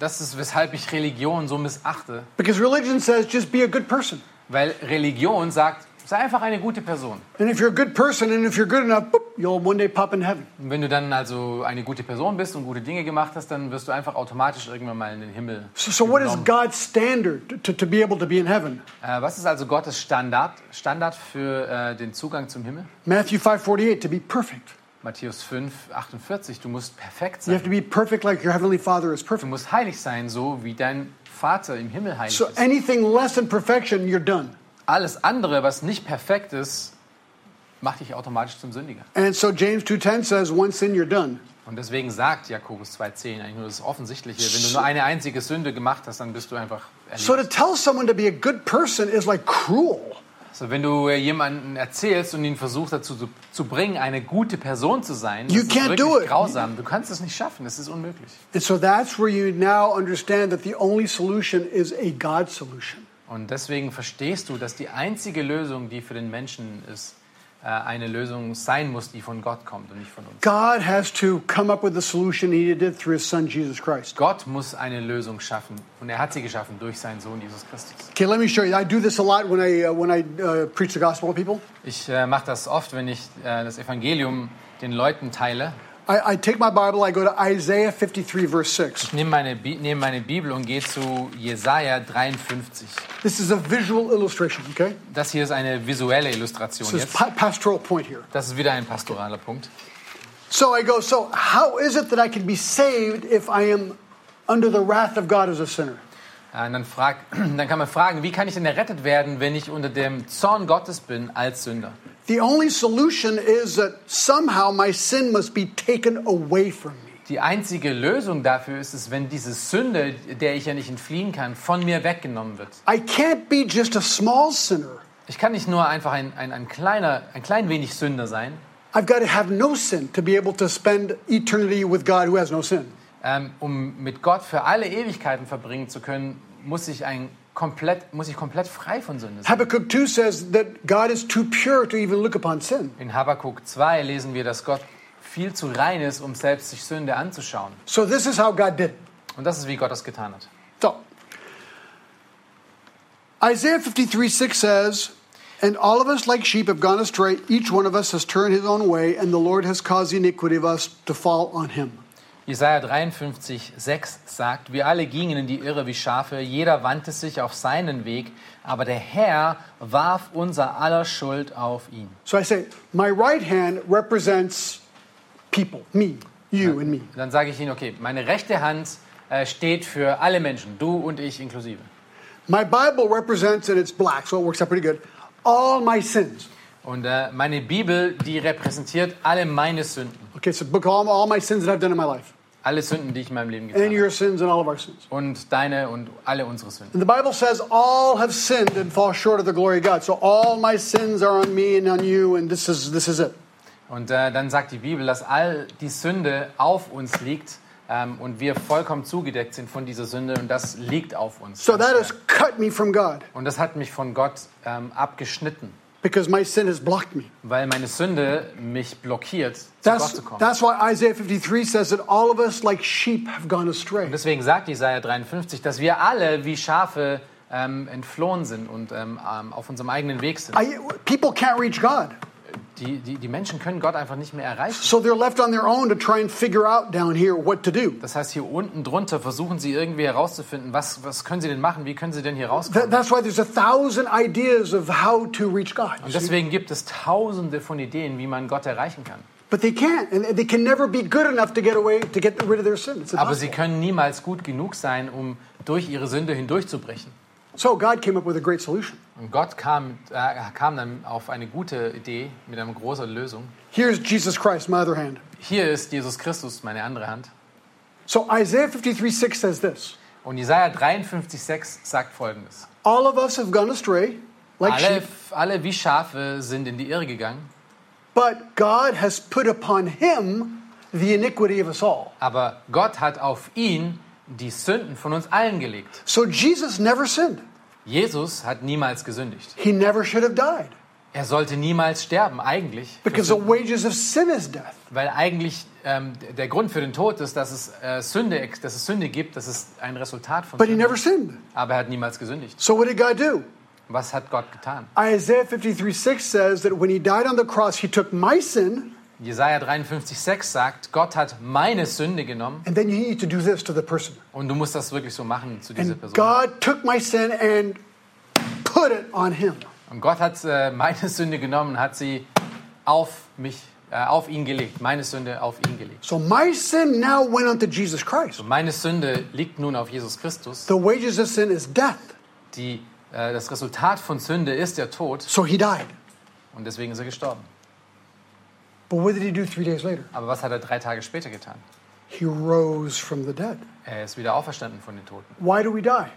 [SPEAKER 3] Das ist, weshalb ich Religion so missachte.
[SPEAKER 2] Because religion says just be a good person.
[SPEAKER 3] Weil Religion sagt, sei einfach eine gute Person.
[SPEAKER 2] And if you're a good person and if you're good enough, boop, you'll one day pop in heaven.
[SPEAKER 3] Und wenn du dann also eine gute Person bist und gute Dinge gemacht hast, dann wirst du einfach automatisch irgendwann mal in den Himmel.
[SPEAKER 2] So, so what is
[SPEAKER 3] genommen.
[SPEAKER 2] God's standard to, to be able to be in heaven?
[SPEAKER 3] Äh, was ist also Gottes Standard, Standard für äh, den Zugang zum Himmel?
[SPEAKER 2] Matthew 5:48 to be perfect.
[SPEAKER 3] Matthäus 5, 48, du musst perfekt
[SPEAKER 2] You have
[SPEAKER 3] sein.
[SPEAKER 2] to be perfect like your heavenly Father is
[SPEAKER 3] Du
[SPEAKER 2] perfect.
[SPEAKER 3] musst heilig sein, so wie dein Vater im Himmel heilig
[SPEAKER 2] So
[SPEAKER 3] ist.
[SPEAKER 2] anything less than perfection, you're done.
[SPEAKER 3] Alles andere, was nicht perfekt ist, macht dich automatisch zum Sündiger.
[SPEAKER 2] And so James 2:10 says one sin you're done.
[SPEAKER 3] Und deswegen sagt Jakobus 2,10 eigentlich nur das Offensichtliche. Wenn du nur eine einzige Sünde gemacht hast, dann bist du einfach
[SPEAKER 2] So
[SPEAKER 3] erledigt.
[SPEAKER 2] to tell someone to be a good person is like cruel.
[SPEAKER 3] So, wenn du äh, jemanden erzählst und ihn versuchst dazu zu, zu bringen, eine gute Person zu sein, das
[SPEAKER 2] You
[SPEAKER 3] ist
[SPEAKER 2] can't
[SPEAKER 3] wirklich
[SPEAKER 2] do it.
[SPEAKER 3] grausam. Du kannst es nicht schaffen, es ist unmöglich.
[SPEAKER 2] And so that's where you now understand that the only solution is a God solution.
[SPEAKER 3] Und deswegen verstehst du, dass die einzige Lösung, die für den Menschen ist, äh, eine Lösung sein muss, die von Gott kommt und nicht von uns.
[SPEAKER 2] God has to come up with the solution he did through his son Jesus Christ.
[SPEAKER 3] Gott muss eine Lösung schaffen und er hat sie geschaffen durch seinen Sohn Jesus Christus.
[SPEAKER 2] Okay, let me show you. I do this a lot when I uh, when I uh, preach the gospel to people.
[SPEAKER 3] Ich äh, mache das oft, wenn ich äh, das Evangelium den Leuten teile.
[SPEAKER 2] I, I take my Bible, I go to Isaiah 53, verse 6.
[SPEAKER 3] Ich nehme meine, nehme meine Bibel und gehe zu Jesaja 53.
[SPEAKER 2] This is a visual illustration, okay?
[SPEAKER 3] Das hier ist eine visuelle Illustration
[SPEAKER 2] This is
[SPEAKER 3] jetzt.
[SPEAKER 2] pa- pastoral point here.
[SPEAKER 3] Das ist wieder ein pastoraler Punkt.
[SPEAKER 2] So I go, so how is it that I can be saved if I am under the wrath of God as a sinner?
[SPEAKER 3] Äh, Und dann, frag, *clears throat* dann kann man fragen, wie kann ich denn errettet werden, wenn ich unter dem Zorn Gottes bin als Sünder?
[SPEAKER 2] The only solution is that somehow my sin must be taken away from me.
[SPEAKER 3] Die einzige Lösung dafür ist es, wenn diese Sünde, der ich ja nicht entfliehen kann, von mir weggenommen wird.
[SPEAKER 2] I can't be just a small sinner.
[SPEAKER 3] Ich kann nicht nur einfach ein, ein, ein, kleiner, ein klein wenig Sünder sein,
[SPEAKER 2] I've got to have no sin to be able to spend eternity with God who has no sin.
[SPEAKER 3] Ähm, um mit Gott für alle Ewigkeiten verbringen zu können, muss ich, ein komplett, muss ich komplett frei von Sünde sein.
[SPEAKER 2] Habakkuk 2 says that God is too pure to even look upon sin.
[SPEAKER 3] In Habakkuk 2 lesen wir, dass Gott viel zu rein ist, um selbst sich Sünde anzuschauen.
[SPEAKER 2] So this is how God did.
[SPEAKER 3] Und das ist, wie Gott das getan hat.
[SPEAKER 2] So Isaiah 53 6 says, And all of us like sheep have gone astray, each one of us has turned his own way, and the Lord has caused the iniquity of us to fall on him.
[SPEAKER 3] Jesaja 53, 6 sagt, wir alle gingen in die Irre wie Schafe, jeder wandte sich auf seinen Weg, aber der Herr warf unser aller Schuld auf ihn.
[SPEAKER 2] So I say, my right hand represents people, me, you, and me.
[SPEAKER 3] Dann sage ich ihnen, okay, meine rechte Hand äh, steht für alle Menschen, du und ich inklusive.
[SPEAKER 2] My Bible represents, and it's black, so it works out pretty good, all my sins.
[SPEAKER 3] Und äh, meine Bibel, die repräsentiert alle meine Sünden,
[SPEAKER 2] Okay, a book all, all my sins that I've done in my life,
[SPEAKER 3] alle Sünden, die ich in meinem Leben
[SPEAKER 2] and
[SPEAKER 3] getan habe.
[SPEAKER 2] your sins and all of our sins.
[SPEAKER 3] Und deine und alle unsere Sünden.
[SPEAKER 2] And the Bible says all have sinned and fall short of the glory of God. So all my sins are on me and on you, and this is this is it.
[SPEAKER 3] Und äh, dann sagt die Bibel, dass all die Sünde auf uns liegt ähm, und wir vollkommen zugedeckt sind von dieser Sünde und das liegt auf uns.
[SPEAKER 2] So that has cut me from God
[SPEAKER 3] Und das hat mich von Gott ähm, abgeschnitten,
[SPEAKER 2] because my sin has blocked me.
[SPEAKER 3] weil meine Sünde mich blockiert, zu Gott zu kommen.
[SPEAKER 2] that's why Isaiah 53 says that all of us, like sheep, have gone astray.
[SPEAKER 3] Und deswegen sagt Jesaja 53, dass wir alle wie Schafe ähm, entflohen sind und ähm, ähm, auf unserem eigenen Weg sind.
[SPEAKER 2] I, people can't reach God.
[SPEAKER 3] Die, die, die Menschen können Gott einfach nicht mehr erreichen.
[SPEAKER 2] So they're left on their own to try and figure out down here what to do.
[SPEAKER 3] Das heißt, hier unten drunter versuchen sie irgendwie herauszufinden, was, was können sie denn machen, wie können sie denn hier rauskommen.
[SPEAKER 2] that's why there's a thousand ideas of how to reach God.
[SPEAKER 3] Und deswegen gibt es tausende von Ideen, wie man Gott erreichen kann.
[SPEAKER 2] But they can't, and they can never be good enough to get away, to get rid of their sin.
[SPEAKER 3] Aber sie können niemals gut genug sein, um durch ihre Sünde hindurchzubrechen.
[SPEAKER 2] So God came up with a great solution.
[SPEAKER 3] Und Gott kam, äh, kam dann auf eine gute Idee mit einer großen Lösung.
[SPEAKER 2] Here's Jesus Christ, my other hand.
[SPEAKER 3] Hier ist Jesus Christus, meine andere Hand.
[SPEAKER 2] So Isaiah 53 6 says this
[SPEAKER 3] Und Jesaja 53,6 sagt folgendes:
[SPEAKER 2] All of us have gone astray, like
[SPEAKER 3] alle,
[SPEAKER 2] sheep,
[SPEAKER 3] alle wie Schafe sind in die Irre gegangen,
[SPEAKER 2] but God has put upon him the iniquity of us all.
[SPEAKER 3] aber Gott hat auf ihn die Sünden von uns allen gelegt.
[SPEAKER 2] So Jesus never sinned.
[SPEAKER 3] Jesus hat niemals gesündigt.
[SPEAKER 2] He never should have died
[SPEAKER 3] Er sollte niemals sterben, eigentlich.
[SPEAKER 2] because the wages of sin is death.
[SPEAKER 3] Weil eigentlich ähm, der Grund für den Tod ist, dass es, äh, Sünde, dass es Sünde gibt, das ist ein Resultat von
[SPEAKER 2] But he
[SPEAKER 3] Sünde.
[SPEAKER 2] never sinned.
[SPEAKER 3] Aber er hat niemals gesündigt.
[SPEAKER 2] So what did God do?
[SPEAKER 3] Was hat Gott getan?
[SPEAKER 2] Isaiah 53 6 says that when he died on the cross, he took my sin,
[SPEAKER 3] Jesaja 53,6 sagt, Gott hat meine Sünde genommen
[SPEAKER 2] and then you need to do this to the person.
[SPEAKER 3] und du musst das wirklich so machen zu dieser
[SPEAKER 2] And
[SPEAKER 3] Person.
[SPEAKER 2] God took my sin and put it on him.
[SPEAKER 3] Und Gott hat äh, meine Sünde genommen und hat sie auf mich, äh, auf ihn gelegt. Meine Sünde auf ihn gelegt.
[SPEAKER 2] So my sin now went onto Jesus Christ.
[SPEAKER 3] Und meine Sünde liegt nun auf Jesus Christus.
[SPEAKER 2] The wages of sin is death.
[SPEAKER 3] Die, äh, das Resultat von Sünde ist der Tod
[SPEAKER 2] So he died.
[SPEAKER 3] und deswegen ist er gestorben.
[SPEAKER 2] But what did he do three days later?
[SPEAKER 3] Aber was hat er drei Tage später getan?
[SPEAKER 2] He rose from the dead.
[SPEAKER 3] Er ist wieder auferstanden von den Toten.
[SPEAKER 2] Why do we die?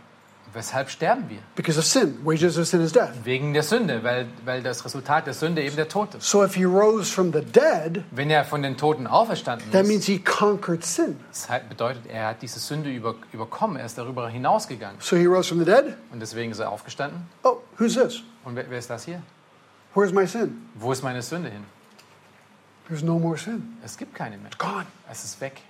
[SPEAKER 3] Weshalb sterben wir?
[SPEAKER 2] Because of sin. Wages of sin is death.
[SPEAKER 3] Wegen der Sünde, weil, weil das Resultat der Sünde eben der Tod ist.
[SPEAKER 2] So if he rose from the dead,
[SPEAKER 3] Wenn er von den Toten auferstanden
[SPEAKER 2] that
[SPEAKER 3] ist,
[SPEAKER 2] means he conquered sin.
[SPEAKER 3] das bedeutet, er hat diese Sünde über, überkommen, er ist darüber hinausgegangen.
[SPEAKER 2] So he rose from the dead.
[SPEAKER 3] Und deswegen ist er aufgestanden.
[SPEAKER 2] Oh, who's this?
[SPEAKER 3] Und wer, wer ist das hier?
[SPEAKER 2] Where's my sin?
[SPEAKER 3] Wo ist meine Sünde hin?
[SPEAKER 2] There's no more sin.
[SPEAKER 3] Es gibt keine mehr.
[SPEAKER 2] Gone.
[SPEAKER 3] Es ist weg.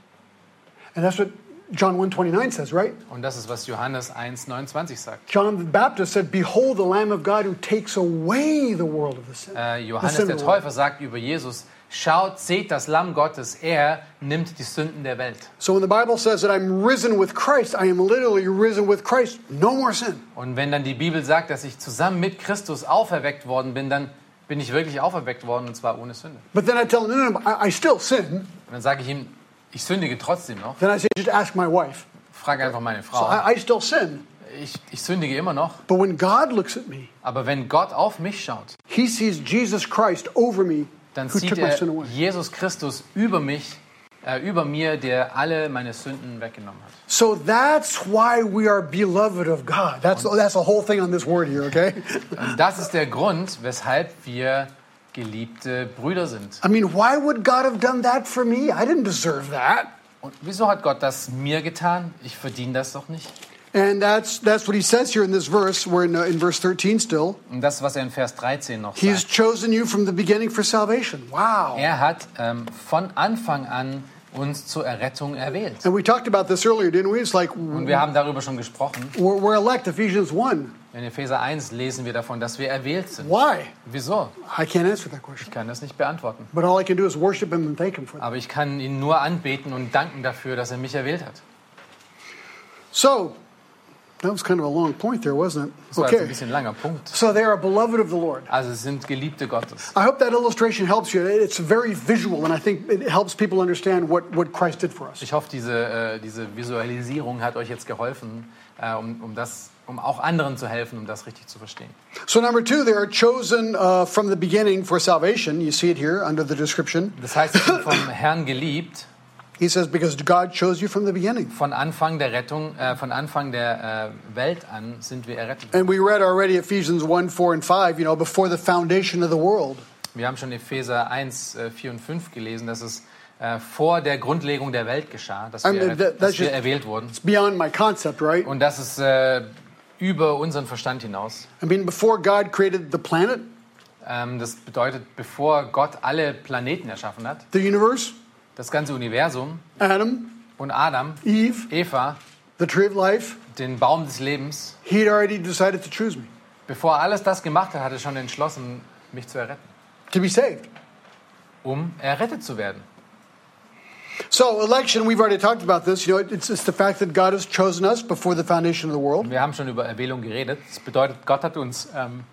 [SPEAKER 2] And that's what John 129 says, right?
[SPEAKER 3] Und das ist, was Johannes 1,29 sagt.
[SPEAKER 2] John the Baptist said, Behold the Lamb of God who takes away the world of the sin.
[SPEAKER 3] Äh, Johannes der
[SPEAKER 2] the world.
[SPEAKER 3] Täufer sagt über Jesus, schaut, seht das Lamm Gottes, er nimmt die Sünden der Welt.
[SPEAKER 2] So when the Bible says that I'm risen with Christ, I am literally risen with Christ. No more sin.
[SPEAKER 3] Und wenn dann die Bibel sagt, dass ich zusammen mit Christus auferweckt worden bin, dann bin ich wirklich auferweckt worden und zwar ohne Sünde.
[SPEAKER 2] But then I tell him, no, no, no, I, I still sin.
[SPEAKER 3] Und dann sage ich ihm, ich sündige trotzdem noch.
[SPEAKER 2] Then I say, just ask my wife.
[SPEAKER 3] Frage einfach meine
[SPEAKER 2] So
[SPEAKER 3] Frau.
[SPEAKER 2] I, I still sin.
[SPEAKER 3] Ich, ich sündige immer noch.
[SPEAKER 2] But when God looks at me,
[SPEAKER 3] Aber wenn Gott auf mich schaut,
[SPEAKER 2] he sees Jesus Christ over me
[SPEAKER 3] dann
[SPEAKER 2] who
[SPEAKER 3] sieht
[SPEAKER 2] took my
[SPEAKER 3] er
[SPEAKER 2] sin away.
[SPEAKER 3] Jesus Christus über mich, äh, über mir, der alle meine Sünden weggenommen hat.
[SPEAKER 2] So that's why we are beloved of God. That's, that's the whole thing on this word here, okay?
[SPEAKER 3] Und das ist der Grund, weshalb wir geliebte Brüder sind.
[SPEAKER 2] I mean, why would God have done that for me? I didn't deserve that.
[SPEAKER 3] Und wieso hat Gott das mir getan? Ich verdiene das doch nicht.
[SPEAKER 2] And that's, that's what he says here in this verse. We're in, uh, in verse 13 still.
[SPEAKER 3] Und das, was er in Vers 13 noch
[SPEAKER 2] He has
[SPEAKER 3] sagt.
[SPEAKER 2] chosen you from the beginning for salvation. Wow.
[SPEAKER 3] Er hat ähm, von Anfang an uns zur Errettung erwählt.
[SPEAKER 2] And we talked about this earlier, didn't we? It's like
[SPEAKER 3] Und wir haben darüber schon gesprochen.
[SPEAKER 2] we're, we're elect, Ephesians 1.
[SPEAKER 3] In Epheser 1 lesen wir davon, dass wir erwählt sind.
[SPEAKER 2] Why?
[SPEAKER 3] Wieso?
[SPEAKER 2] I can't answer that question.
[SPEAKER 3] Ich kann das nicht beantworten.
[SPEAKER 2] But all I can do is worship him and thank him for that.
[SPEAKER 3] Aber ich kann ihn nur anbeten und danken dafür, dass er mich erwählt hat.
[SPEAKER 2] So, that was kind of a long point there, wasn't it?
[SPEAKER 3] Das war ein
[SPEAKER 2] Okay.
[SPEAKER 3] bisschen langer Punkt.
[SPEAKER 2] So they are beloved of the Lord.
[SPEAKER 3] Also sind Geliebte Gottes.
[SPEAKER 2] I hope that illustration helps you. It's very visual, and I think it helps people understand what, what Christ did for us.
[SPEAKER 3] Ich hoffe, diese, äh, diese Visualisierung hat euch jetzt geholfen, äh, um, um, das, um auch anderen zu helfen, um das richtig zu verstehen.
[SPEAKER 2] So, number two, they are chosen uh, from the beginning for salvation. You see it here under the description.
[SPEAKER 3] Das heißt, sie sind *coughs* vom Herrn geliebt,
[SPEAKER 2] He says, because God chose you from the beginning.
[SPEAKER 3] von Anfang der Rettung, äh, von Anfang der äh, Welt an sind wir errettet.
[SPEAKER 2] And we read already Ephesians 1 4 and 5, you know, before the foundation of the world.
[SPEAKER 3] Wir haben schon Epheser 1, äh, 4 und 5 gelesen, dass es äh, vor der Grundlegung der Welt geschah, dass
[SPEAKER 2] I
[SPEAKER 3] wir,
[SPEAKER 2] mean,
[SPEAKER 3] erret-
[SPEAKER 2] that-
[SPEAKER 3] dass wir
[SPEAKER 2] just-
[SPEAKER 3] erwählt wurden.
[SPEAKER 2] It's beyond my concept, right?
[SPEAKER 3] Und das ist äh, über unseren Verstand hinaus.
[SPEAKER 2] I mean, before God created the planet,
[SPEAKER 3] Ähm, das bedeutet, bevor Gott alle Planeten erschaffen hat,
[SPEAKER 2] the universe,
[SPEAKER 3] das ganze Universum
[SPEAKER 2] Adam,
[SPEAKER 3] und Adam,
[SPEAKER 2] Eve,
[SPEAKER 3] Eva,
[SPEAKER 2] the tree of life,
[SPEAKER 3] den Baum des Lebens,
[SPEAKER 2] He had already decided to choose me,
[SPEAKER 3] bevor er alles das gemacht hat, hat er schon entschlossen, mich zu erretten,
[SPEAKER 2] to be saved.
[SPEAKER 3] um errettet zu werden.
[SPEAKER 2] So, election, we've already talked about this. You know, it's, it's the fact that God has chosen us before the foundation of the world.
[SPEAKER 3] Wir haben schon über Erwählung geredet. Das bedeutet, Gott hat uns ähm,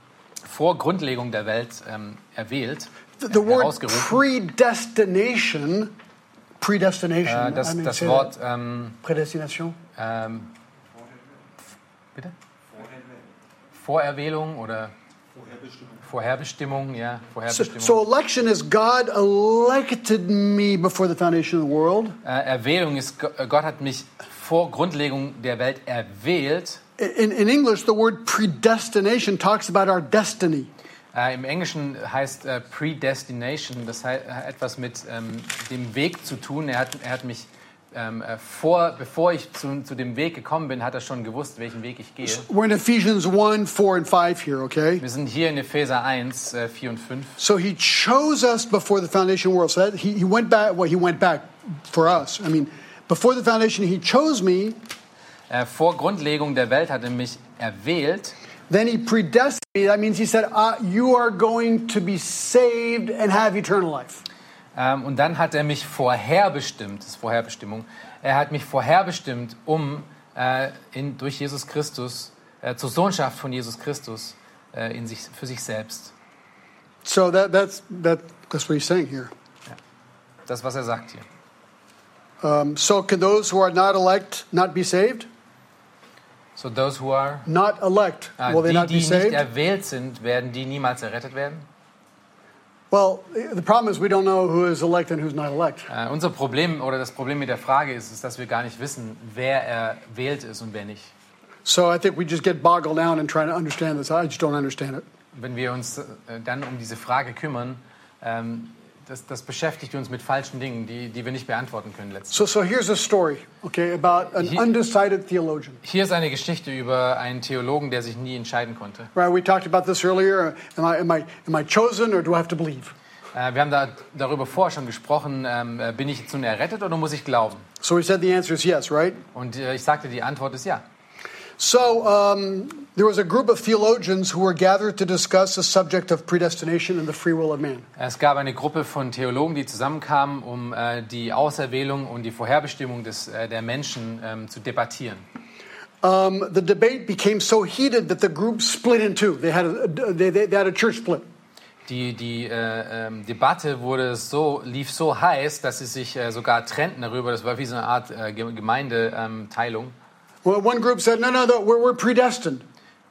[SPEAKER 3] vor Grundlegung der Welt ähm, erwählt,
[SPEAKER 2] The, the word predestination, predestination,
[SPEAKER 3] Äh, das,
[SPEAKER 2] I mean,
[SPEAKER 3] das Wort, ähm,
[SPEAKER 2] Predestination.
[SPEAKER 3] ähm, bitte? Vorerwählung oder Vorherbestimmung, ja,
[SPEAKER 2] So,
[SPEAKER 3] Vorherbestimmung.
[SPEAKER 2] so election is God elected me before the foundation of the world.
[SPEAKER 3] Äh, Erwählung ist, äh, Gott hat mich vor Grundlegung der Welt erwählt.
[SPEAKER 2] In, in English, the word predestination talks about our destiny.
[SPEAKER 3] Äh, Im Englischen heißt äh, Predestination, das hat etwas mit ähm, dem Weg zu tun. Er hat, er hat mich ähm, äh, vor, bevor ich zu, zu dem Weg gekommen bin, hat er schon gewusst, welchen Weg ich gehe.
[SPEAKER 2] We're in Ephesians 1, 4, and 5 here, okay?
[SPEAKER 3] Wir sind hier in Epheser 1, äh, 4 und 5.
[SPEAKER 2] So he chose us before the foundation of the world. So that he, he went back, well, he went back for us. I mean, before the foundation, he chose me.
[SPEAKER 3] Äh, vor Grundlegung der Welt hat er mich erwählt.
[SPEAKER 2] Then he predestined me. That means he said, uh, You are going to be saved and have eternal life.
[SPEAKER 3] Ähm, und dann hat er mich vorherbestimmt, das ist Vorherbestimmung, er hat mich vorherbestimmt, um äh, in, durch Jesus Christus, äh, zur Sohnschaft von Jesus Christus äh, in sich, für sich selbst.
[SPEAKER 2] So that, that's, that, that's what he's saying here.
[SPEAKER 3] Das, was er sagt hier.
[SPEAKER 2] Um, so can those who are not elect not be saved?
[SPEAKER 3] So those who are,
[SPEAKER 2] Not elect,
[SPEAKER 3] äh,
[SPEAKER 2] will they
[SPEAKER 3] die,
[SPEAKER 2] not
[SPEAKER 3] die
[SPEAKER 2] be
[SPEAKER 3] nicht
[SPEAKER 2] saved?
[SPEAKER 3] erwählt sind, werden die niemals errettet werden?
[SPEAKER 2] Well, the problem is we don't know who is elect and who's not elect.
[SPEAKER 3] Äh, unser Problem oder das Problem mit der Frage ist, ist, dass wir gar nicht wissen, wer erwählt ist und wer nicht.
[SPEAKER 2] So I think we just get boggled down in trying to understand this. I just don't understand it.
[SPEAKER 3] Wenn wir uns äh, dann um diese Frage kümmern, ähm, das, das beschäftigt uns mit falschen Dingen, die, die wir nicht beantworten können letztlich.
[SPEAKER 2] So, so here's a story, okay, about an
[SPEAKER 3] He-
[SPEAKER 2] undecided theologian.
[SPEAKER 3] Hier ist eine Geschichte über einen Theologen, der sich nie entscheiden konnte.
[SPEAKER 2] Right? We talked about this earlier. Am I, am I, am I chosen or do I have to believe?
[SPEAKER 3] Äh, wir haben da, darüber vorher schon gesprochen, ähm, äh, bin ich jetzt nun errettet oder muss ich glauben?
[SPEAKER 2] So we said the answer is yes, right?
[SPEAKER 3] Und äh, ich sagte, die Antwort ist ja.
[SPEAKER 2] So um, there was a group of theologians who were gathered to discuss the subject of predestination and the free will of man.
[SPEAKER 3] Es gab eine Gruppe von Theologen, die zusammenkamen, um äh, die Auserwählung und die Vorherbestimmung des, äh, der Menschen ähm, zu debattieren.
[SPEAKER 2] Um, the debate became so heated that the group split in two. They had a, they, they, they had a church split.
[SPEAKER 3] Die, die äh, ähm, Debatte wurde so, lief so heiß, dass sie sich äh, sogar trennten darüber. Das war wie so eine Art äh, Ge- Gemeindeteilung.
[SPEAKER 2] Well, one group said, no, no, no we're, we're predestined.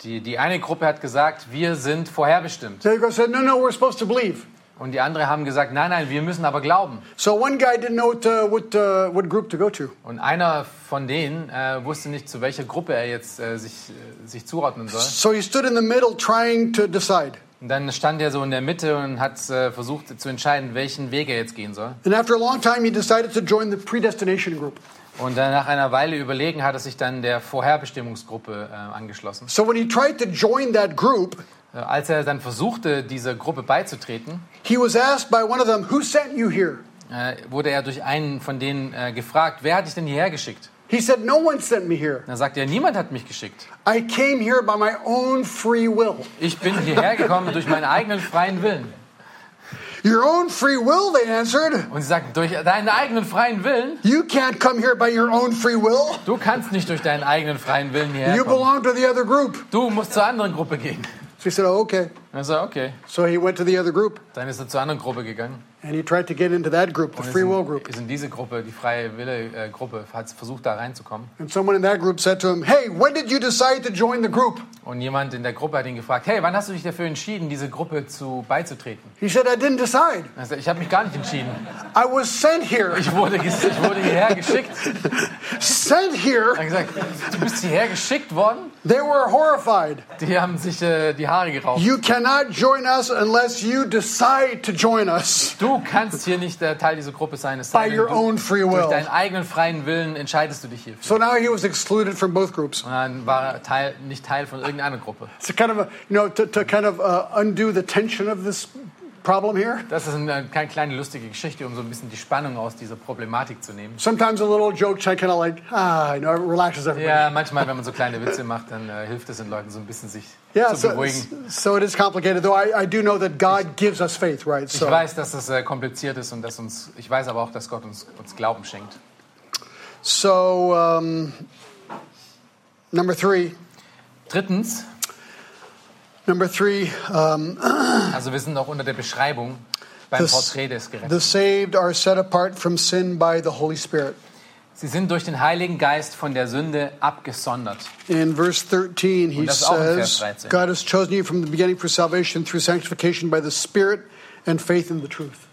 [SPEAKER 3] Die, die eine Gruppe hat gesagt, wir sind vorherbestimmt.
[SPEAKER 2] The other group said, no, no, we're supposed to believe.
[SPEAKER 3] Und die andere haben gesagt, nein, nein, wir müssen aber glauben.
[SPEAKER 2] So one guy didn't know what, uh, what, uh, what group to go to.
[SPEAKER 3] Und einer von denen äh, wusste nicht, zu welcher Gruppe er jetzt äh, sich, äh, sich zuordnen soll.
[SPEAKER 2] So he stood in the middle trying to decide.
[SPEAKER 3] Und dann stand er so in der Mitte und hat äh, versucht zu entscheiden, welchen Weg er jetzt gehen soll.
[SPEAKER 2] And after a long time, he decided to join the predestination group.
[SPEAKER 3] Und dann nach einer Weile überlegen hat er sich dann der Vorherbestimmungsgruppe äh, angeschlossen.
[SPEAKER 2] So when he tried to join that group,
[SPEAKER 3] Äh, als er dann versuchte, dieser Gruppe beizutreten,
[SPEAKER 2] he was asked by one of them, Who sent you here?
[SPEAKER 3] äh, wurde er durch einen von denen äh, gefragt, wer hat dich denn hierher geschickt?
[SPEAKER 2] He said, No one sent me here.
[SPEAKER 3] Dann sagt er, niemand hat mich geschickt.
[SPEAKER 2] I came here by my own free will.
[SPEAKER 3] Ich bin hierher gekommen durch meinen eigenen freien Willen.
[SPEAKER 2] Your own free will, they answered.
[SPEAKER 3] Und sie sagt, durch deinen eigenen freien Willen?
[SPEAKER 2] You can't come here by your own free will.
[SPEAKER 3] Du kannst nicht durch deinen eigenen freien Willen hierher
[SPEAKER 2] You
[SPEAKER 3] kommen.
[SPEAKER 2] belong to the other group.
[SPEAKER 3] Du musst zur anderen Gruppe gehen.
[SPEAKER 2] So he said, Oh, okay.
[SPEAKER 3] Also okay,
[SPEAKER 2] So he went to the other group
[SPEAKER 3] dann ist er zur anderen Gruppe gegangen.
[SPEAKER 2] and he tried to get into that group, the
[SPEAKER 3] Und
[SPEAKER 2] free will group.
[SPEAKER 3] ist in diese Gruppe, die freie Wille-Gruppe, hat versucht da reinzukommen.
[SPEAKER 2] And someone in that group said to him, Hey, when did you decide to join the group?
[SPEAKER 3] Und jemand in der Gruppe hat ihn gefragt, hey, wann hast du dich dafür entschieden, diese Gruppe zu beizutreten?
[SPEAKER 2] He said, I didn't decide.
[SPEAKER 3] Er sagt, ich habe mich gar nicht entschieden.
[SPEAKER 2] I was sent here.
[SPEAKER 3] Ich wurde, ich wurde hierher geschickt.
[SPEAKER 2] Sent
[SPEAKER 3] Er
[SPEAKER 2] here.
[SPEAKER 3] hat gesagt, du bist hierher geschickt worden?
[SPEAKER 2] They were horrified.
[SPEAKER 3] Die haben sich äh, die Haare gerauft.
[SPEAKER 2] You cannot join us unless you decide to join us
[SPEAKER 3] Du kannst hier nicht der Teil dieser Gruppe sein. Es
[SPEAKER 2] by your
[SPEAKER 3] du,
[SPEAKER 2] own free will.
[SPEAKER 3] durch deinen eigenen freien Willen entscheidest du dich hierfür.
[SPEAKER 2] So now he was excluded from both groups.
[SPEAKER 3] Und dann war er Teil, nicht Teil von irgendeiner Gruppe.
[SPEAKER 2] It's kind of a, you know, to, to kind of uh, undo the tension of this problem here.
[SPEAKER 3] Das ist eine keine kleine lustige Geschichte, um so ein bisschen die Spannung aus dieser Problematik zu nehmen.
[SPEAKER 2] Sometimes a little joke kind of like, ah, you know, it relaxes everybody.
[SPEAKER 3] Ja, manchmal, wenn man so kleine Witze macht, dann äh, hilft es den Leuten so ein bisschen, sich
[SPEAKER 2] Yeah,
[SPEAKER 3] zu
[SPEAKER 2] so,
[SPEAKER 3] beruhigen.
[SPEAKER 2] so it is complicated, though I, I do know that God gives us faith, right?
[SPEAKER 3] Ich
[SPEAKER 2] So,
[SPEAKER 3] weiß, dass es äh, kompliziert ist und dass uns, ich weiß aber auch, dass Gott uns, uns Glauben schenkt.
[SPEAKER 2] so um, number three,
[SPEAKER 3] Drittens,
[SPEAKER 2] number three, um, *clears throat*
[SPEAKER 3] also wir sind auch unter der Beschreibung beim
[SPEAKER 2] the,
[SPEAKER 3] Porträt des Gerechten.
[SPEAKER 2] the saved are set apart from sin by the Holy Spirit.
[SPEAKER 3] Sie sind durch den Heiligen Geist von der Sünde abgesondert.
[SPEAKER 2] In verse 13, he
[SPEAKER 3] Und das ist auch in Vers
[SPEAKER 2] says,
[SPEAKER 3] 13.
[SPEAKER 2] God has chosen you from the beginning for salvation through sanctification by the Spirit and faith in the truth.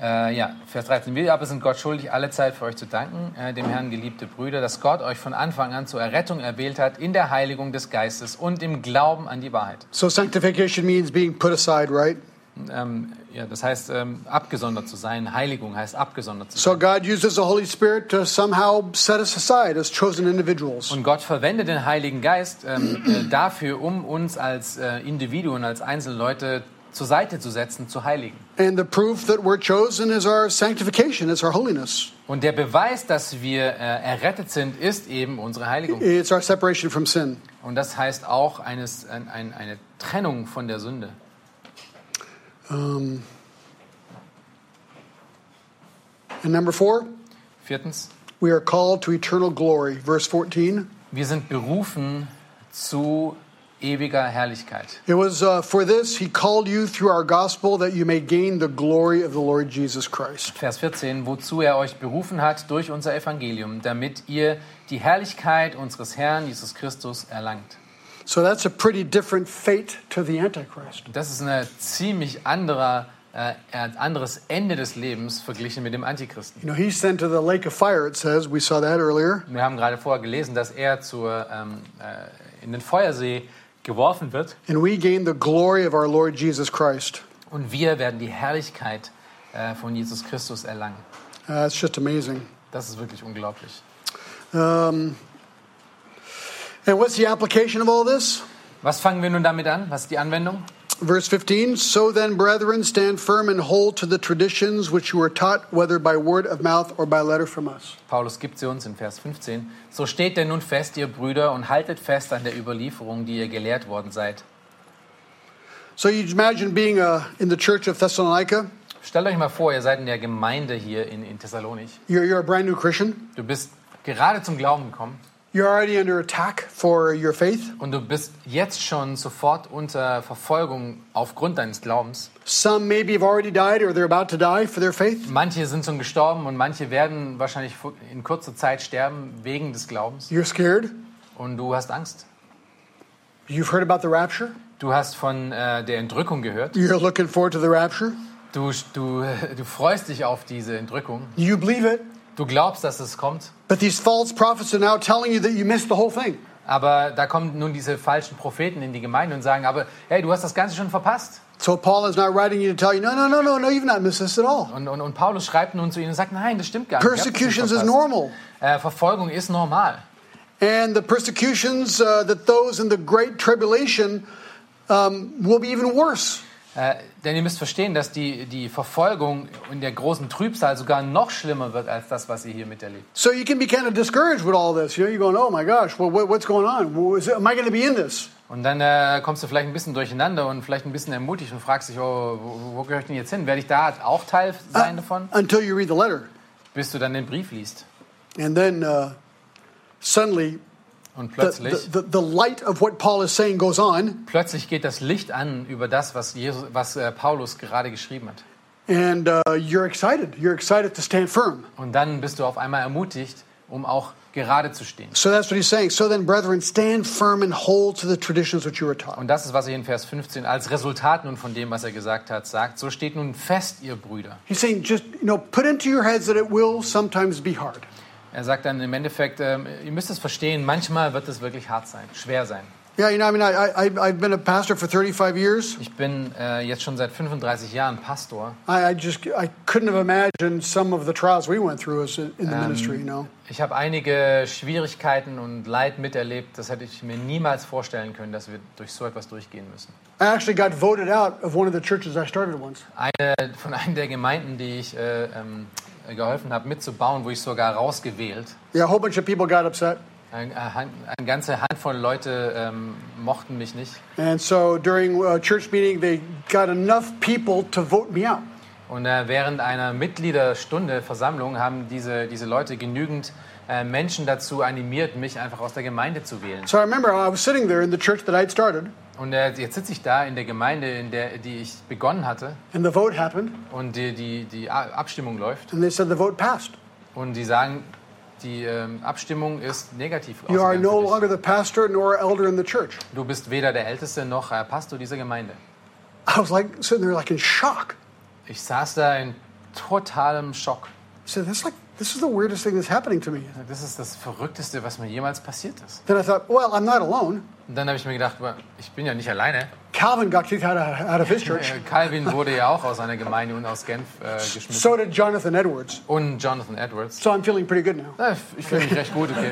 [SPEAKER 3] Äh, ja, Vers 13. Wir aber sind Gott schuldig, alle Zeit für euch zu danken, äh, dem Herrn geliebte Brüder, dass Gott euch von Anfang an zur Errettung erwählt hat, in der Heiligung des Geistes und im Glauben an die Wahrheit.
[SPEAKER 2] So sanctification means being put aside, right?
[SPEAKER 3] Ähm, ja, das heißt, ähm, abgesondert zu sein. Heiligung heißt abgesondert zu sein.
[SPEAKER 2] So God uses the Holy Spirit to somehow set us aside as chosen individuals.
[SPEAKER 3] Und Gott verwendet den Heiligen Geist ähm, äh, dafür, um uns als äh, Individuen, als Einzelleute zur Seite zu setzen, zu heiligen.
[SPEAKER 2] And the proof that we're chosen is our sanctification, it's our holiness.
[SPEAKER 3] Und der Beweis, dass wir äh, errettet sind, ist eben unsere Heiligung.
[SPEAKER 2] It's our separation from sin.
[SPEAKER 3] Und das heißt auch eines, ein, ein, eine Trennung von der Sünde.
[SPEAKER 2] Um, and number four,
[SPEAKER 3] Viertens,
[SPEAKER 2] we are called to eternal glory. Verse 14.
[SPEAKER 3] wir sind berufen zu ewiger Herrlichkeit.
[SPEAKER 2] It was uh, for this he called you through our gospel that you may gain the glory of the Lord Jesus Christ.
[SPEAKER 3] Vers 14, wozu er euch berufen hat durch unser Evangelium, damit ihr die Herrlichkeit unseres Herrn Jesus Christus erlangt.
[SPEAKER 2] So that's a pretty different fate to the Antichrist.
[SPEAKER 3] Das ist ein ziemlich anderer äh, er anderes Ende des Lebens verglichen mit dem Antichristen.
[SPEAKER 2] You know, he's sent to the lake of fire, it says. We saw that earlier.
[SPEAKER 3] Wir haben gerade vorher gelesen, dass er zur, ähm, äh, in den Feuersee geworfen wird
[SPEAKER 2] And we gain the glory of our Lord Jesus Christ.
[SPEAKER 3] und wir werden die Herrlichkeit äh, von Jesus Christus erlangen.
[SPEAKER 2] Uh, it's just amazing.
[SPEAKER 3] Das ist wirklich unglaublich.
[SPEAKER 2] Um, and what's the application of all this?
[SPEAKER 3] Was fangen wir nun damit an? Was ist die Anwendung?
[SPEAKER 2] Verse 15 So then, brethren, stand firm and hold to the traditions which you were taught, whether by word of mouth or by letter from us.
[SPEAKER 3] Paulus gibt sie uns in Vers 15. So steht denn nun fest, ihr Brüder, und haltet fest an der Überlieferung, die ihr gelehrt worden seid.
[SPEAKER 2] So you imagine being uh, in the church of Thessalonica.
[SPEAKER 3] Stellt euch mal vor, ihr seid in der Gemeinde hier in, in Thessalonich.
[SPEAKER 2] You're, you're a brand new Christian.
[SPEAKER 3] Du bist gerade zum Glauben gekommen
[SPEAKER 2] You're already under attack for your faith.
[SPEAKER 3] und du bist jetzt schon sofort unter Verfolgung aufgrund deines Glaubens.
[SPEAKER 2] Some maybe have already died or they're about to die for their faith.
[SPEAKER 3] Manche sind schon gestorben und manche werden wahrscheinlich in kurzer Zeit sterben wegen des Glaubens.
[SPEAKER 2] You're scared.
[SPEAKER 3] Und du hast Angst.
[SPEAKER 2] You've heard about the rapture.
[SPEAKER 3] Du hast von äh, der Entrückung gehört.
[SPEAKER 2] You're looking forward to the rapture.
[SPEAKER 3] Du, du, *laughs* du freust dich auf diese Entrückung.
[SPEAKER 2] You believe it.
[SPEAKER 3] Du glaubst, dass es kommt.
[SPEAKER 2] But these false prophets are now telling you that you missed the whole thing.
[SPEAKER 3] Aber da kommen nun diese falschen Propheten in die Gemeinde und sagen, aber hey, du hast das Ganze schon verpasst.
[SPEAKER 2] So Paul is not writing you to tell you, no, no, no, no, no, you've not missed this at all.
[SPEAKER 3] Und, und, und Paulus schreibt nun zu ihnen und sagt, nein, das stimmt gar nicht.
[SPEAKER 2] Persecutions is normal.
[SPEAKER 3] Äh, Verfolgung ist normal.
[SPEAKER 2] And the persecutions uh, that those in the great tribulation um, will be even worse.
[SPEAKER 3] Äh, denn ihr müsst verstehen, dass die, die Verfolgung in der großen Trübsal sogar noch schlimmer wird als das, was ihr hier miterlebt.
[SPEAKER 2] So you can be kind of discouraged with all this. You know, you're going, oh my gosh, well, what's going on? Am I going to be in this?
[SPEAKER 3] Und dann äh, kommst du vielleicht ein bisschen durcheinander und vielleicht ein bisschen ermutigt und fragst dich, oh, wo, wo gehöre ich denn jetzt hin? Werde ich da auch Teil sein davon?
[SPEAKER 2] Until you read the letter.
[SPEAKER 3] Bis du dann den Brief liest.
[SPEAKER 2] And then uh, suddenly
[SPEAKER 3] Und
[SPEAKER 2] the,
[SPEAKER 3] plötzlich,
[SPEAKER 2] the, the, the light of what Paul is saying goes on.
[SPEAKER 3] plötzlich geht das Licht an über das, was, Jesus, was äh, Paulus gerade geschrieben hat.
[SPEAKER 2] And uh, you're excited. You're excited to stand firm.
[SPEAKER 3] Und dann bist du auf einmal ermutigt, um auch gerade zu stehen.
[SPEAKER 2] So that's what he's saying. So then, brethren, stand firm and hold to the traditions which you were taught.
[SPEAKER 3] Und das ist, was er in Vers 15 als Resultat nun von dem, was er gesagt hat, sagt. So steht nun fest, ihr Brüder.
[SPEAKER 2] He's saying, just, you know, put into your heads that it will sometimes be hard.
[SPEAKER 3] Er sagt dann im Endeffekt, ähm, ihr müsst es verstehen, manchmal wird es wirklich hart sein, schwer sein.
[SPEAKER 2] Yeah, you know, I mean, I, I, I've been a pastor for 35 years.
[SPEAKER 3] Ich bin äh, jetzt schon seit 35 Jahren Pastor.
[SPEAKER 2] I, I just, I couldn't have imagined some of the trials we went through as in the ministry, you know.
[SPEAKER 3] Ich habe einige Schwierigkeiten und Leid miterlebt. Das hätte ich mir niemals vorstellen können, dass wir durch so etwas durchgehen müssen.
[SPEAKER 2] I actually got voted out of one of the churches I started once.
[SPEAKER 3] Eine von einer der Gemeinden, die ich äh, ähm, geholfen habe mitzubauen, wo ich sogar rausgewählt.
[SPEAKER 2] Yeah, a whole bunch of people got upset.
[SPEAKER 3] Ein, ein, eine ganze Handvoll Leute ähm, mochten mich nicht.
[SPEAKER 2] And so during a church meeting, they got enough people to vote me out.
[SPEAKER 3] Und äh, während einer Mitgliederstunde, Versammlung, haben diese, diese Leute genügend äh, Menschen dazu animiert, mich einfach aus der Gemeinde zu wählen.
[SPEAKER 2] So I remember I was sitting there in the church that I'd started,
[SPEAKER 3] Und äh, jetzt sitze ich da in der Gemeinde, in der die ich begonnen hatte,
[SPEAKER 2] and the vote happened,
[SPEAKER 3] und die, die, die Abstimmung läuft.
[SPEAKER 2] and they said the vote passed.
[SPEAKER 3] Und die sagen, die ähm, Abstimmung ist negativ.
[SPEAKER 2] You are no longer the pastor nor elder in the church.
[SPEAKER 3] Du bist weder der Älteste noch äh, Pastor dieser Gemeinde.
[SPEAKER 2] I was like sitting there like in shock.
[SPEAKER 3] Ich saß da in totalem Schock.
[SPEAKER 2] Said, "This like this is the weirdest thing that's happening to me."
[SPEAKER 3] Das ist das Verrückteste, was mir jemals passiert ist.
[SPEAKER 2] Then I thought, well, I'm not alone.
[SPEAKER 3] Dann habe ich mir gedacht, "Well, ich bin ja nicht alleine.
[SPEAKER 2] Calvin got kicked out of, out of his church. *laughs*
[SPEAKER 3] Calvin wurde ja auch aus einer Gemeinde und aus Genf äh, geschmissen.
[SPEAKER 2] So did Jonathan Edwards.
[SPEAKER 3] Und Jonathan Edwards.
[SPEAKER 2] So I'm feeling pretty good now.
[SPEAKER 3] Ja, ich fühle mich recht gut. Okay.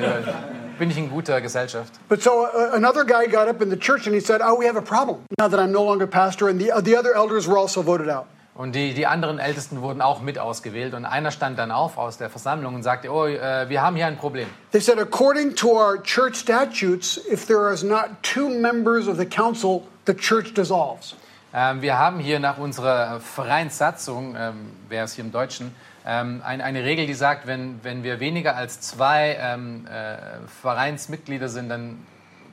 [SPEAKER 3] Bin ich in guter Gesellschaft.
[SPEAKER 2] But so uh, another guy got up in the church and he said, "Oh, we have a problem now that I'm no longer pastor, and the uh, the other elders were also voted out."
[SPEAKER 3] Und die, die anderen Ältesten wurden auch mit ausgewählt. Und einer stand dann auf aus der Versammlung und sagte, oh, äh, wir haben hier ein Problem.
[SPEAKER 2] They said, according to our church statutes, if there is not two members of the council, the church dissolves.
[SPEAKER 3] Ähm, wir haben hier nach unserer Vereinssatzung, ähm, wäre es hier im Deutschen, ähm, ein, eine Regel, die sagt, wenn, wenn wir weniger als zwei ähm, äh, Vereinsmitglieder sind, dann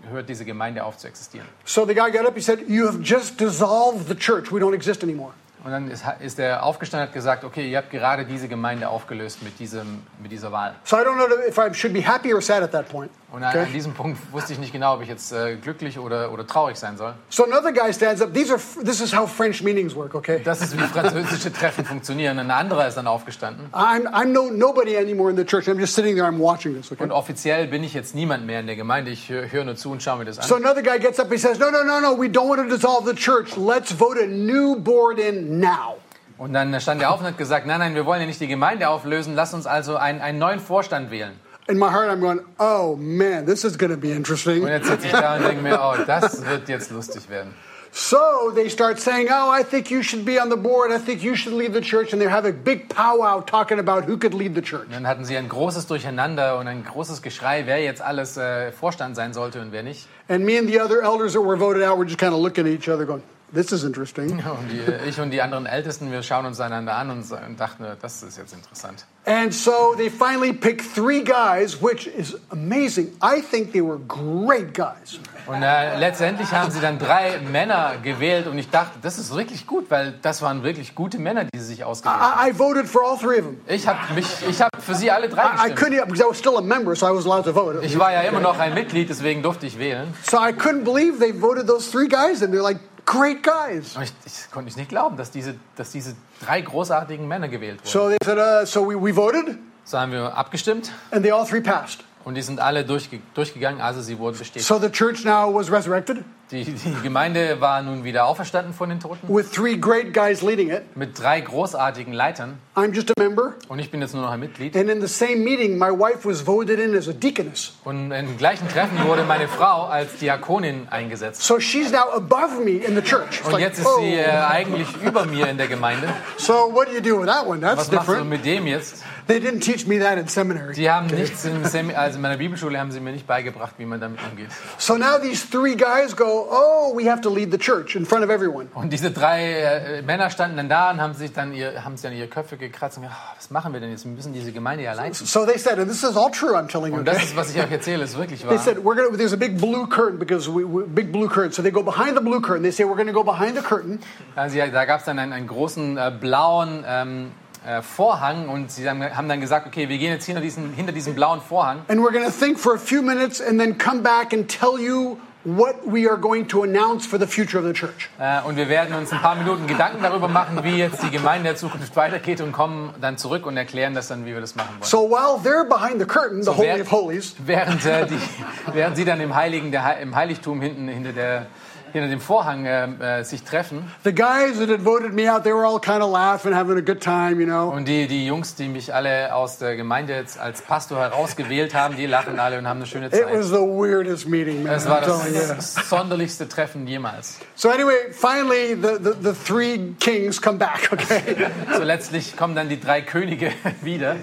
[SPEAKER 3] hört diese Gemeinde auf zu existieren.
[SPEAKER 2] So the guy got up. He said, "You have just dissolved the church. We don't exist anymore."
[SPEAKER 3] Und dann ist, ist er aufgestanden und hat gesagt, okay, ihr habt gerade diese Gemeinde aufgelöst mit, diesem, mit dieser Wahl.
[SPEAKER 2] So I don't know if I should be happy or sad at that point.
[SPEAKER 3] Und an,
[SPEAKER 2] Okay.
[SPEAKER 3] an diesem Punkt wusste ich nicht genau, ob ich jetzt äh, glücklich oder, oder traurig sein soll.
[SPEAKER 2] So another guy stands up. These are this is how French meetings work, okay?
[SPEAKER 3] Das ist, wie französische Treffen funktionieren. Ein anderer ist dann aufgestanden.
[SPEAKER 2] I'm I'm no nobody anymore in the church. I'm just sitting there. I'm watching this, okay?
[SPEAKER 3] Und offiziell bin ich jetzt niemand mehr in der Gemeinde. Ich höre hör nur zu und schaue mir das an.
[SPEAKER 2] So another guy gets up. He says, "No, no, no, no. We don't want to dissolve the church. Let's vote a new board in now."
[SPEAKER 3] Und dann stand er auf und hat gesagt, nein, nein, wir wollen ja nicht die Gemeinde auflösen. Lass uns also einen, einen neuen Vorstand wählen.
[SPEAKER 2] In my heart, I'm going, "Oh man, this is going to be interesting."
[SPEAKER 3] Und jetzt sitze ich da und denke mir, oh, das wird jetzt lustig werden.
[SPEAKER 2] So they start saying, "Oh, I think you should be on the board. I think you should lead the church." And they have a big powwow talking about who could lead the church.
[SPEAKER 3] Dann hatten sie ein großes Durcheinander und ein großes Geschrei, wer jetzt alles äh, Vorstand sein sollte und wer nicht.
[SPEAKER 2] And me and the other elders that were voted out were just kind of looking at each other, going, "This is interesting." *laughs*
[SPEAKER 3] Und die, ich und die anderen Ältesten, wir schauen uns einander an und, und dachten, das ist jetzt interessant.
[SPEAKER 2] And so they finally picked three guys, which is amazing. I think they were great guys.
[SPEAKER 3] Und äh, letztendlich haben sie dann drei Männer gewählt und ich dachte, das ist wirklich gut, weil das waren wirklich gute Männer, die sie sich ausgewählt haben.
[SPEAKER 2] I, I voted for all three of them.
[SPEAKER 3] Ich habe mich, ich habe für sie alle drei
[SPEAKER 2] I, I couldn't because I was still a member, so I was allowed to vote.
[SPEAKER 3] Ich war ja immer noch ein Mitglied, deswegen durfte ich wählen.
[SPEAKER 2] So I couldn't believe they voted those three guys, and they're like great guys.
[SPEAKER 3] Ich, ich konnte es nicht glauben, dass diese, dass diese drei großartigen Männer gewählt wurden.
[SPEAKER 2] So they said, uh, so we, we voted,
[SPEAKER 3] So haben wir abgestimmt
[SPEAKER 2] and they all three passed.
[SPEAKER 3] und die sind alle durchge durchgegangen, also sie wurden bestätigt.
[SPEAKER 2] So the church now was resurrected
[SPEAKER 3] Die, die Gemeinde war nun wieder auferstanden von den Toten
[SPEAKER 2] with three great guys leading it.
[SPEAKER 3] mit drei großartigen Leitern
[SPEAKER 2] I'm just a member.
[SPEAKER 3] und ich bin jetzt nur noch ein Mitglied.
[SPEAKER 2] And in the same meeting, my wife was voted in as a deaconess.
[SPEAKER 3] Und im gleichen Treffen wurde meine Frau als Diakonin eingesetzt.
[SPEAKER 2] So she's now above me in the church. It's
[SPEAKER 3] Und
[SPEAKER 2] like,
[SPEAKER 3] jetzt ist
[SPEAKER 2] oh.
[SPEAKER 3] sie äh, eigentlich über mir in der Gemeinde.
[SPEAKER 2] So what do you do with that one? That's
[SPEAKER 3] Was machst du
[SPEAKER 2] different.
[SPEAKER 3] mit dem jetzt?
[SPEAKER 2] They didn't teach me that in seminary.
[SPEAKER 3] Die haben nichts im Semi also in meiner Bibelschule haben sie mir nicht beigebracht, wie man damit umgeht.
[SPEAKER 2] So now these three guys go, oh, we have to lead the church in front of everyone.
[SPEAKER 3] Und diese drei äh, Männer standen dann da und haben sich dann ihr, haben sich dann ihre Köpfe gekratzt und gesagt, "Ah, was machen wir denn jetzt? Wir müssen diese Gemeinde ja leiten.
[SPEAKER 2] So they said, and this is all true, I'm telling you.
[SPEAKER 3] Und das ist, was ich euch erzähle, ist wirklich
[SPEAKER 2] They
[SPEAKER 3] wahr.
[SPEAKER 2] said we're gonna. There's a big blue curtain because we, we big blue curtain. So they go behind the blue curtain. They say we're going to go behind the curtain,
[SPEAKER 3] Also, ja, da gab es dann einen, einen großen äh, blauen ähm, äh, Vorhang und sie haben, haben dann gesagt, okay, wir gehen jetzt hinter diesen, hinter diesem blauen Vorhang
[SPEAKER 2] and we're going to think for a few minutes, and then come back and tell you what we are going to announce for the future of the church.
[SPEAKER 3] äh, und wir werden uns ein paar Minuten Gedanken darüber machen, wie jetzt die Gemeinde der Zukunft weitergeht und kommen dann zurück und erklären das dann, wie wir das machen wollen.
[SPEAKER 2] So while they're behind the curtain, the holy
[SPEAKER 3] während-
[SPEAKER 2] of holies,
[SPEAKER 3] Während, äh, die, *laughs* während sie dann im Heiligen, der, im Heiligtum hinten hinter, der, hinter dem Vorhang äh, äh, sich treffen
[SPEAKER 2] the guys that had voted me out, they were all kind of laughing, having a good time, you know.
[SPEAKER 3] und die, die Jungs, die mich alle aus der Gemeinde jetzt als Pastor herausgewählt haben, die lachen alle und haben eine schöne
[SPEAKER 2] It
[SPEAKER 3] Zeit.
[SPEAKER 2] was the weirdest meeting, man.
[SPEAKER 3] Es war das sonderlichste Treffen jemals.
[SPEAKER 2] So anyway, finally, the, the, the three kings come back, okay?
[SPEAKER 3] So letztlich kommen dann die drei Könige *laughs* wieder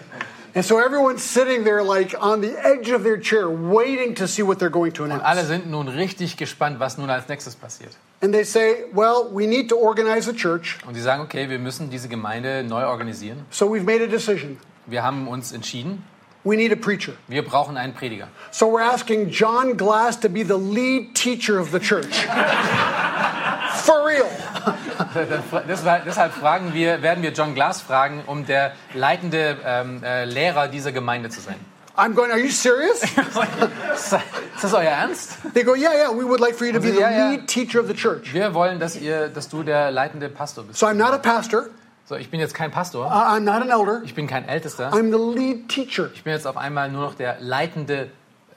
[SPEAKER 2] and so everyone's sitting there like on the edge of their chair, waiting to see what they're going to announce.
[SPEAKER 3] und alle sind nun richtig gespannt, was nun als nächstes passiert.
[SPEAKER 2] And they say, well, we need to organize a church,
[SPEAKER 3] Und sie sagen, okay, wir müssen diese Gemeinde neu organisieren.
[SPEAKER 2] so we've made a decision.
[SPEAKER 3] Wir haben uns entschieden,
[SPEAKER 2] We need a preacher.
[SPEAKER 3] wir brauchen einen Prediger.
[SPEAKER 2] So we're asking John Glass to be the lead teacher of the church. *laughs* For real. *laughs*
[SPEAKER 3] Deshalb fragen wir, werden wir John Glass fragen, um der leitende ähm, äh, Lehrer dieser Gemeinde zu sein.
[SPEAKER 2] I'm going, are you serious? *laughs*
[SPEAKER 3] Ist das euer Ernst?
[SPEAKER 2] They go, yeah, yeah, we would like for you to be the
[SPEAKER 3] Yeah, yeah.
[SPEAKER 2] lead teacher of the church.
[SPEAKER 3] Wir wollen, dass, ihr, dass du der leitende Pastor bist.
[SPEAKER 2] So I'm not a pastor,
[SPEAKER 3] So, ich bin jetzt kein Pastor,
[SPEAKER 2] I- I'm not an elder,
[SPEAKER 3] ich bin kein Ältester,
[SPEAKER 2] I'm the lead teacher.
[SPEAKER 3] ich bin jetzt auf einmal nur noch der leitende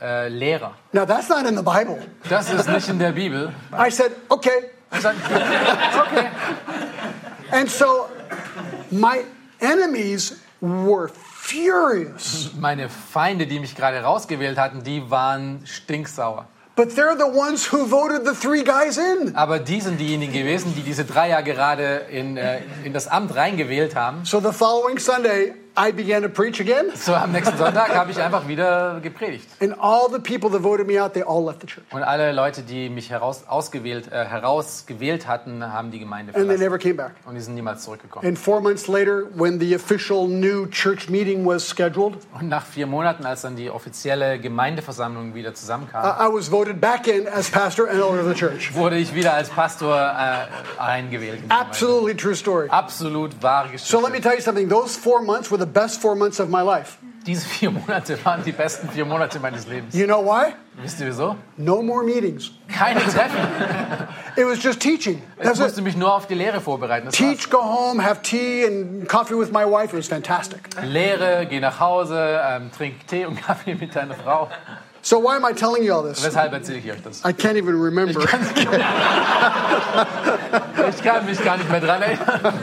[SPEAKER 3] äh, Lehrer.
[SPEAKER 2] Now that's not in the Bible.
[SPEAKER 3] Das ist nicht in der Bibel.
[SPEAKER 2] I said, okay.
[SPEAKER 3] Okay.
[SPEAKER 2] And so my enemies were furious.
[SPEAKER 3] Meine Feinde, die mich gerade rausgewählt hatten, die waren stinksauer.
[SPEAKER 2] But they're the ones who voted the three guys in.
[SPEAKER 3] Aber die sind diejenigen gewesen, die diese drei ja gerade in, äh, in das Amt reingewählt haben.
[SPEAKER 2] So the following Sunday, I began to preach again,
[SPEAKER 3] So am nächsten Sonntag habe ich einfach wieder gepredigt.
[SPEAKER 2] and all the people that voted me out, they all left the church.
[SPEAKER 3] Und alle Leute, die mich heraus, ausgewählt, äh, herausgewählt hatten, haben die Gemeinde
[SPEAKER 2] And they
[SPEAKER 3] verlassen.
[SPEAKER 2] never came back.
[SPEAKER 3] Und die sind niemals zurückgekommen.
[SPEAKER 2] And four months later, when the official new church meeting was scheduled,
[SPEAKER 3] Und nach vier Monaten, als dann die offizielle Gemeindeversammlung wieder zusammenkam,
[SPEAKER 2] I I was voted back in as pastor and elder of the church.
[SPEAKER 3] wurde ich wieder als Pastor äh, eingewählt.
[SPEAKER 2] Absolutely true story.
[SPEAKER 3] Absolut wahre
[SPEAKER 2] So let me
[SPEAKER 3] Geschichte.
[SPEAKER 2] tell you something. Those four months were the best four months of my life.
[SPEAKER 3] Diese vier Monate waren die besten vier Monate meines Lebens.
[SPEAKER 2] You know why?
[SPEAKER 3] Wisst ihr wieso?
[SPEAKER 2] No more meetings.
[SPEAKER 3] Keine Treffen.
[SPEAKER 2] It was just teaching.
[SPEAKER 3] Ich musste
[SPEAKER 2] it.
[SPEAKER 3] mich nur auf die Lehre vorbereiten. Das war's.
[SPEAKER 2] Teach, go home, have tea and coffee with my wife. It was fantastic.
[SPEAKER 3] Lehre, geh nach Hause, ähm, trink Tee und *laughs* Kaffee mit deiner Frau.
[SPEAKER 2] So why am I telling you all this?
[SPEAKER 3] Weshalb erzähle ich euch das?
[SPEAKER 2] I can't even remember.
[SPEAKER 3] Ich kann mich gar nicht mehr dran erinnern.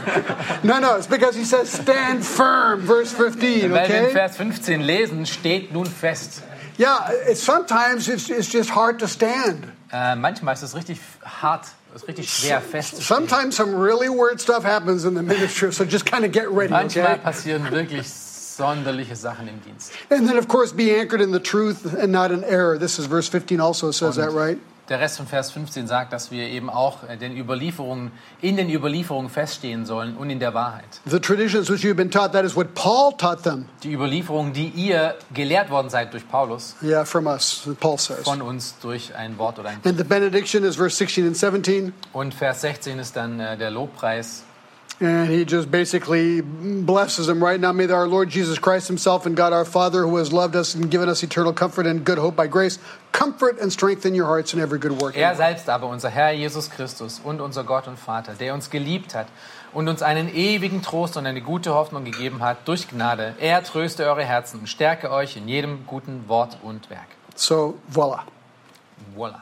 [SPEAKER 2] No, no, it's because he says stand firm, verse 15,
[SPEAKER 3] Weil wir in
[SPEAKER 2] okay?
[SPEAKER 3] Vers 15 lesen, steht nun fest.
[SPEAKER 2] Yeah, it's, sometimes it's, it's just hard to stand.
[SPEAKER 3] Äh, manchmal ist es richtig hart, ist richtig schwer.
[SPEAKER 2] Sometimes some really weird stuff happens in the ministry, so just kind of get ready,
[SPEAKER 3] Manchmal
[SPEAKER 2] okay?
[SPEAKER 3] passieren wirklich sonderliche Sachen im Dienst.
[SPEAKER 2] And then, of course, be anchored in the truth and not in error. This is verse 15 also says that, right?
[SPEAKER 3] Der Rest von Vers 15 sagt, dass wir eben auch äh, den Überlieferungen, in den Überlieferungen feststehen sollen und in der Wahrheit.
[SPEAKER 2] The traditions which you've been taught, that is what Paul taught them.
[SPEAKER 3] Die Überlieferungen, die ihr gelehrt worden seid durch Paulus,
[SPEAKER 2] Yeah, from us, Paul says.
[SPEAKER 3] von uns durch ein Wort oder ein
[SPEAKER 2] And the benediction is verse 16 and 17.
[SPEAKER 3] Und Vers 16 ist dann äh, der Lobpreis.
[SPEAKER 2] And he just basically blesses them right now. May our Lord Jesus Christ himself and God our Father, who has loved us and given us eternal comfort and good hope by grace, comfort and strengthen your hearts in every good work.
[SPEAKER 3] Er selbst aber, unser Herr Jesus Christus und unser Gott und Vater, der uns geliebt hat und uns einen ewigen Trost und eine gute Hoffnung gegeben hat durch Gnade, er tröste eure Herzen und stärke euch in jedem guten Wort und Werk.
[SPEAKER 2] So, voila.
[SPEAKER 3] Voila.